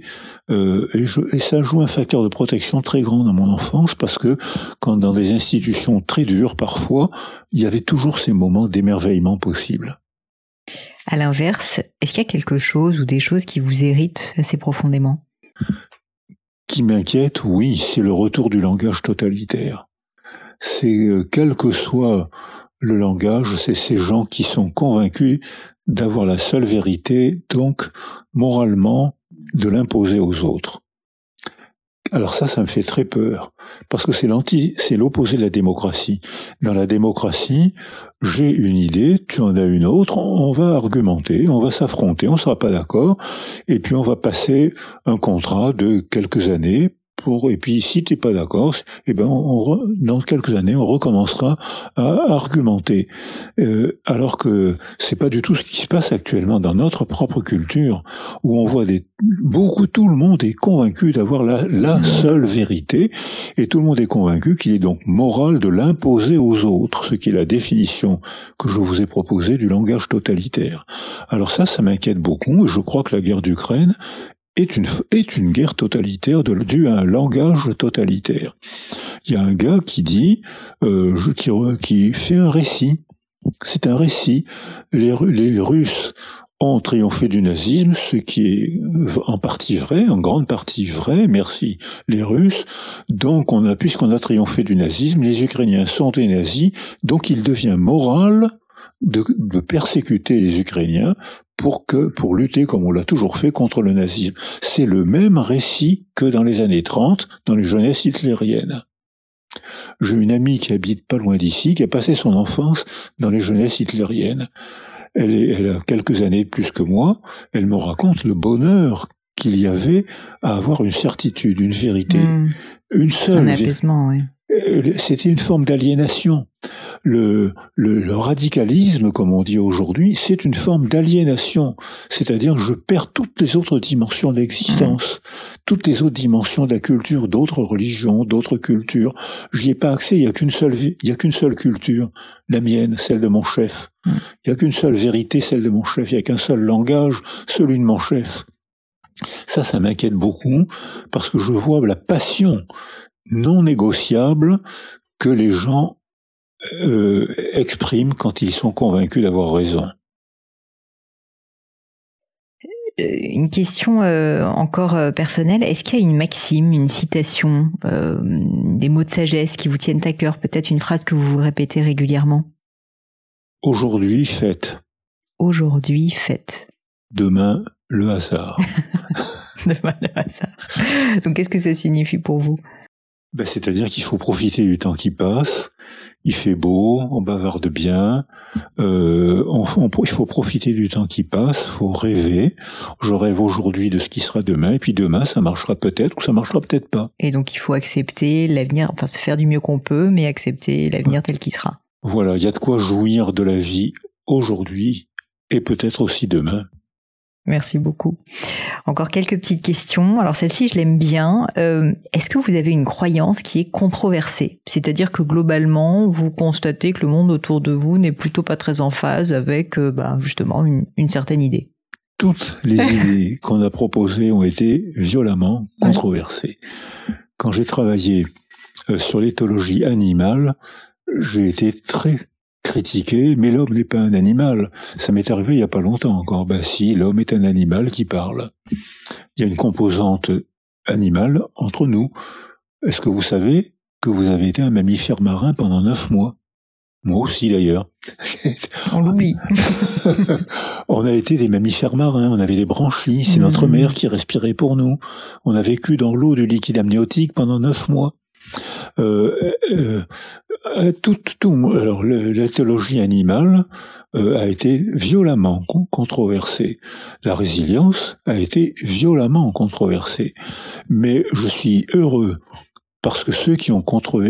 Speaker 2: euh, et, je, et, ça joue un facteur de protection très grand dans mon enfance parce que quand dans des institutions très dures parfois, il y avait toujours ces moments d'émerveillement possibles.
Speaker 1: À l'inverse, est-ce qu'il y a quelque chose ou des choses qui vous héritent assez profondément?
Speaker 2: Qui m'inquiète, oui, c'est le retour du langage totalitaire. C'est euh, quel que soit le langage, c'est ces gens qui sont convaincus d'avoir la seule vérité, donc moralement de l'imposer aux autres. Alors ça, ça me fait très peur, parce que c'est l'anti, c'est l'opposé de la démocratie. Dans la démocratie, j'ai une idée, tu en as une autre, on va argumenter, on va s'affronter, on sera pas d'accord, et puis on va passer un contrat de quelques années et puis si tu n'es pas d'accord, eh ben on, dans quelques années on recommencera à argumenter. Euh, alors que c'est pas du tout ce qui se passe actuellement dans notre propre culture, où on voit des beaucoup tout le monde est convaincu d'avoir la, la seule vérité, et tout le monde est convaincu qu'il est donc moral de l'imposer aux autres, ce qui est la définition que je vous ai proposée du langage totalitaire. Alors ça, ça m'inquiète beaucoup, et je crois que la guerre d'Ukraine est une, est une guerre totalitaire de, due à un langage totalitaire. Il y a un gars qui dit, euh, qui, qui fait un récit. C'est un récit. Les, les Russes ont triomphé du nazisme, ce qui est en partie vrai, en grande partie vrai, merci les Russes. Donc on a, puisqu'on a triomphé du nazisme, les Ukrainiens sont des nazis, donc il devient moral de, de, persécuter les Ukrainiens pour que, pour lutter comme on l'a toujours fait contre le nazisme. C'est le même récit que dans les années 30, dans les jeunesses hitlériennes. J'ai une amie qui habite pas loin d'ici, qui a passé son enfance dans les jeunesses hitlériennes. Elle, est, elle a quelques années de plus que moi. Elle me raconte le bonheur qu'il y avait à avoir une certitude, une vérité, mmh. une seule.
Speaker 1: Un apaisement, oui.
Speaker 2: Euh, c'était une forme d'aliénation. Le, le, radicalisme, comme on dit aujourd'hui, c'est une forme d'aliénation. C'est-à-dire je perds toutes les autres dimensions d'existence, toutes les autres dimensions de la culture, d'autres religions, d'autres cultures. J'y ai pas accès. Il y a qu'une seule, il y a qu'une seule culture, la mienne, celle de mon chef. Il y a qu'une seule vérité, celle de mon chef. Il y a qu'un seul langage, celui de mon chef. Ça, ça m'inquiète beaucoup parce que je vois la passion non négociable que les gens euh, expriment quand ils sont convaincus d'avoir raison.
Speaker 1: Euh, une question euh, encore personnelle, est-ce qu'il y a une maxime, une citation, des mots de sagesse qui vous tiennent à cœur, peut-être une phrase que vous vous répétez régulièrement?
Speaker 2: Aujourd'hui, faites.
Speaker 1: Aujourd'hui, faites.
Speaker 2: Demain, le hasard.
Speaker 1: Demain, le hasard. Donc, qu'est-ce que ça signifie pour vous?
Speaker 2: Ben, C'est-à-dire qu'il faut profiter du temps qui passe. Il fait beau, on bavarde bien. Euh, on, il faut profiter du temps qui passe. Il faut rêver. Je rêve aujourd'hui de ce qui sera demain, et puis demain, ça marchera peut-être ou ça marchera peut-être pas.
Speaker 1: Et donc, il faut accepter l'avenir, enfin se faire du mieux qu'on peut, mais accepter l'avenir tel qu'il sera.
Speaker 2: Voilà, il y a de quoi jouir de la vie aujourd'hui et peut-être aussi demain.
Speaker 1: Merci beaucoup. Encore quelques petites questions. Alors celle-ci, je l'aime bien. Euh, est-ce que vous avez une croyance qui est controversée? C'est-à-dire que globalement, vous constatez que le monde autour de vous n'est plutôt pas très en phase avec euh, bah, justement une, certaine idée?
Speaker 2: Toutes les idées qu'on a proposées ont été violemment controversées. Quand j'ai travaillé euh, sur l'éthologie animale, j'ai été très critiqué, mais l'homme n'est pas un animal. Ça m'est arrivé il n'y a pas longtemps encore. Ben si, l'homme est un animal qui parle. Il y a une composante animale entre nous. Est-ce que vous savez que vous avez été un mammifère marin pendant neuf mois? Moi aussi d'ailleurs.
Speaker 1: On l'oublie.
Speaker 2: on a été des mammifères marins, on avait des branchies, c'est notre mmh. mère qui respirait pour nous. On a vécu dans l'eau du liquide amniotique pendant neuf mois. Euh, euh, euh tout, tout, alors la théologie animale a été violemment controversée. La résilience a été violemment controversée. Mais je suis heureux parce que ceux qui ont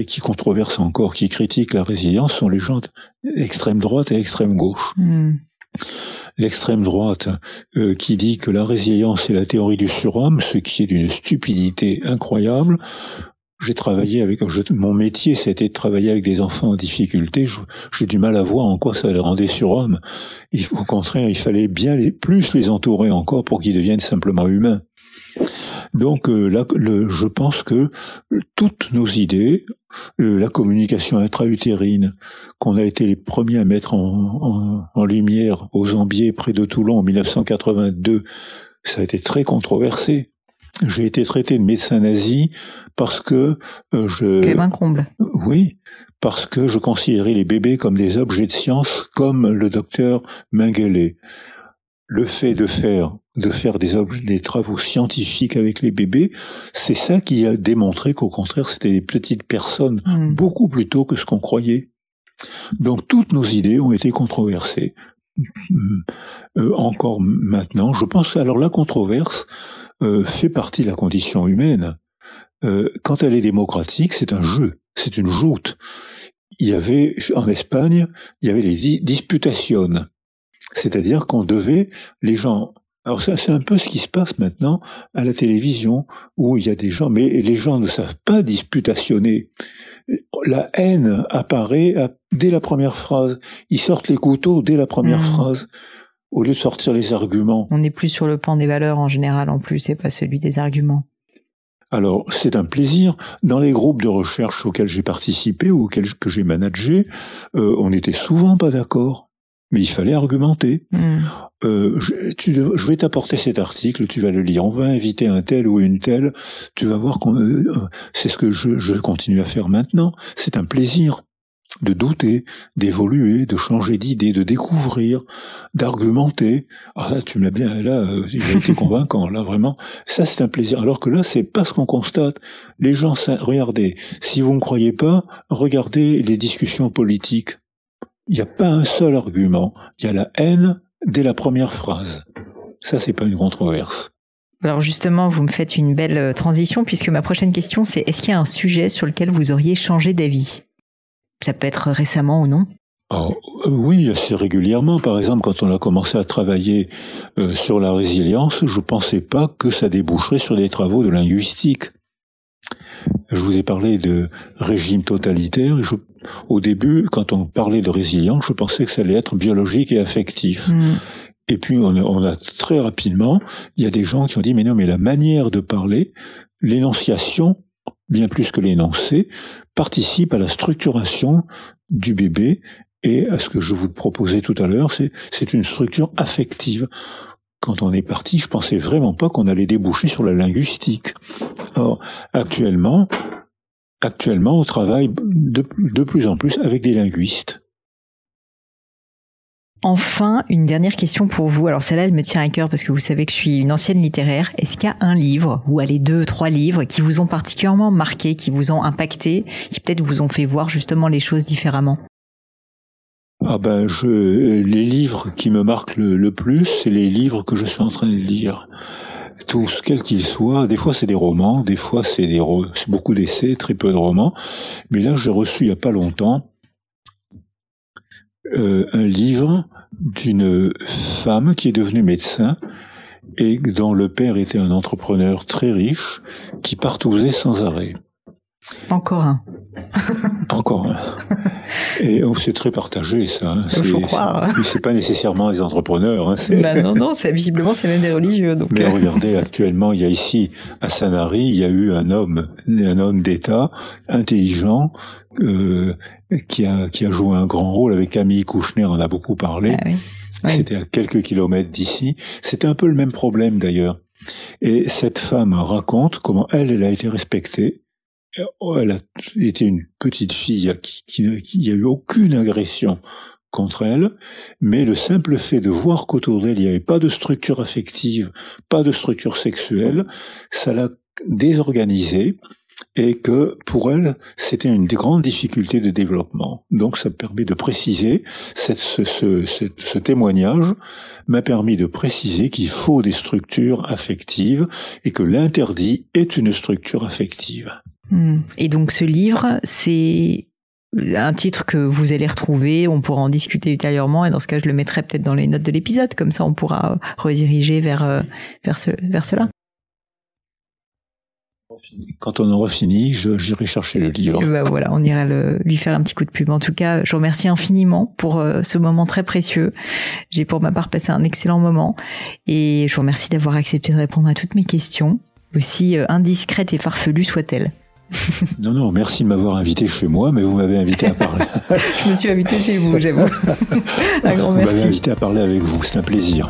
Speaker 2: qui controversent encore, qui critiquent la résilience, sont les gens d'extrême droite et extrême gauche. Hmm. L'extrême droite euh, qui dit que la résilience est la théorie du surhomme, ce qui est d'une stupidité incroyable. J'ai travaillé avec mon métier, c'était de travailler avec des enfants en difficulté. J'ai du mal à voir en quoi ça les rendait surhommes. Au contraire, il fallait bien les, plus les entourer encore pour qu'ils deviennent simplement humains. Donc euh, là, je pense que toutes nos idées, euh, la communication intra-utérine, qu'on a été les premiers à mettre en, en, lumière aux Zambiers près de Toulon en 1982, ça a été très controversé. J'ai été traité de médecin nazi parce que euh, je...
Speaker 1: Quel comble.
Speaker 2: Oui, parce que je considérais les bébés comme des objets de science, comme le docteur Mengele le fait de faire de faire des, des travaux scientifiques avec les bébés, c'est ça qui a démontré qu'au contraire c'était des petites personnes hmm. beaucoup plus tôt que ce qu'on croyait. Donc toutes nos idées ont été controversées. Euh, encore maintenant, je pense alors la controverse euh, fait partie de la condition humaine. Euh, quand elle est démocratique, c'est un jeu, c'est une joute. Il y avait en Espagne, il y avait les disputations c'est-à-dire qu'on devait, les gens, alors ça c'est un peu ce qui se passe maintenant à la télévision, où il y a des gens, mais les gens ne savent pas disputationner. La haine apparaît dès la première phrase. Ils sortent les couteaux dès la première mmh. phrase au lieu de sortir les arguments.
Speaker 1: On n'est plus sur le pan des valeurs en général en plus, et pas celui des arguments.
Speaker 2: Alors, c'est un plaisir. Dans les groupes de recherche auxquels j'ai participé ou auxquels que j'ai managé, euh, on n'était souvent pas d'accord mais il fallait argumenter. Hmm. Euh, je, tu, je, vais t'apporter cet article, tu vas le lire. On va inviter un tel ou une telle. Tu vas voir qu'on, euh, euh, c'est ce que je, je, continue à faire maintenant. C'est un plaisir de douter, d'évoluer, de changer d'idée, de découvrir, d'argumenter. Ah là, tu me l'as bien, là, euh, a été convaincant, là vraiment. Ça, c'est un plaisir. Alors que là, c'est pas ce qu'on constate. Les gens, regardez, si vous ne croyez pas, regardez les discussions politiques il n'y a pas un seul argument. Il y a la haine dès la première phrase. Ça, c'est pas une controverse.
Speaker 1: Alors justement, vous me faites une belle euh, transition puisque ma prochaine question, c'est est-ce qu'il y a un sujet sur lequel vous auriez changé d'avis? Ça peut être récemment ou non?
Speaker 2: Oh, euh, oui, assez régulièrement. Par exemple, quand on a commencé à travailler euh, sur la résilience, je pensais pas que ça déboucherait sur des travaux de linguistique. Je vous ai parlé de régime totalitaire. Je, au début, quand on parlait de résilience, je pensais que ça allait être biologique et affectif. Mm. Et puis on a, on a, très rapidement, il y a des gens qui ont dit mais non mais la manière de parler, l'énonciation, bien plus que l'énoncé, participe à la structuration du bébé et à ce que je vous proposais tout à l'heure, c'est une structure affective quand on est parti, je pensais vraiment pas qu'on allait déboucher sur la linguistique. Or, actuellement, actuellement, on travaille de, de plus en plus avec des linguistes.
Speaker 1: Enfin, une dernière question pour vous. Alors celle-là, elle me tient à cœur parce que vous savez que je suis une ancienne littéraire. Est-ce qu'il y a un livre, ou allez deux, trois livres, qui vous ont particulièrement marqué, qui vous ont impacté, qui peut-être vous ont fait voir justement les choses différemment?
Speaker 2: Ah ben, je, les livres qui me marquent le, plus, c'est les livres que je suis en train de lire. Tous, quels qu'ils soient. Des fois, c'est des romans, des fois, c'est des, beaucoup d'essais, très peu de romans. Mais là, j'ai reçu il y a pas longtemps euh, un livre d'une femme qui est devenue médecin et dont le père était un entrepreneur très riche qui partousait sans arrêt.
Speaker 1: Encore un.
Speaker 2: Encore. Et oh, c'est très partagé, ça. Hein.
Speaker 1: Il faut croire.
Speaker 2: C'est pas nécessairement les entrepreneurs. Hein,
Speaker 1: bah non, non, c'est visiblement c'est même des religieux. Donc
Speaker 2: Mais euh. regardez, actuellement, il y a ici à Sanary, il y a eu un homme, un homme d'État intelligent euh, qui a qui a joué un grand rôle avec Camille Kouchner. On a beaucoup parlé. Ah C'était à quelques kilomètres d'ici. C'était un peu le même problème d'ailleurs. Et cette femme raconte comment elle, elle a été respectée elle a été une petite fille qui, n'y a eu aucune agression contre elle, mais le simple fait de voir qu'autour d'elle il n'y avait pas de structure affective, pas de structure sexuelle, ça l'a désorganisée et que pour elle, c'était une des grandes difficultés de développement. Donc ça permet de préciser, ce témoignage m'a permis de préciser qu'il faut des structures affectives et que l'interdit est une structure affective.
Speaker 1: Hmm. Et donc ce livre, c'est un titre que vous allez retrouver, on pourra en discuter ultérieurement et dans ce cas je le mettrai peut-être dans les notes de l'épisode, comme ça on pourra rediriger vers, euh, vers, ce, vers cela.
Speaker 2: Quand on aura fini, j'irai chercher le livre.
Speaker 1: Bah voilà, on ira le, lui faire un petit coup de pub. En tout cas, je vous remercie infiniment pour euh, ce moment très précieux. J'ai pour ma part passé un excellent moment et je vous remercie d'avoir accepté de répondre à toutes mes questions, aussi euh, indiscrètes et farfelues soient-elles.
Speaker 2: non, non, merci de m'avoir invité chez moi, mais vous m'avez invité à parler.
Speaker 1: je me suis invité chez vous, j'avoue.
Speaker 2: un grand merci. Vous m'avez invité à parler avec vous, c'est un plaisir.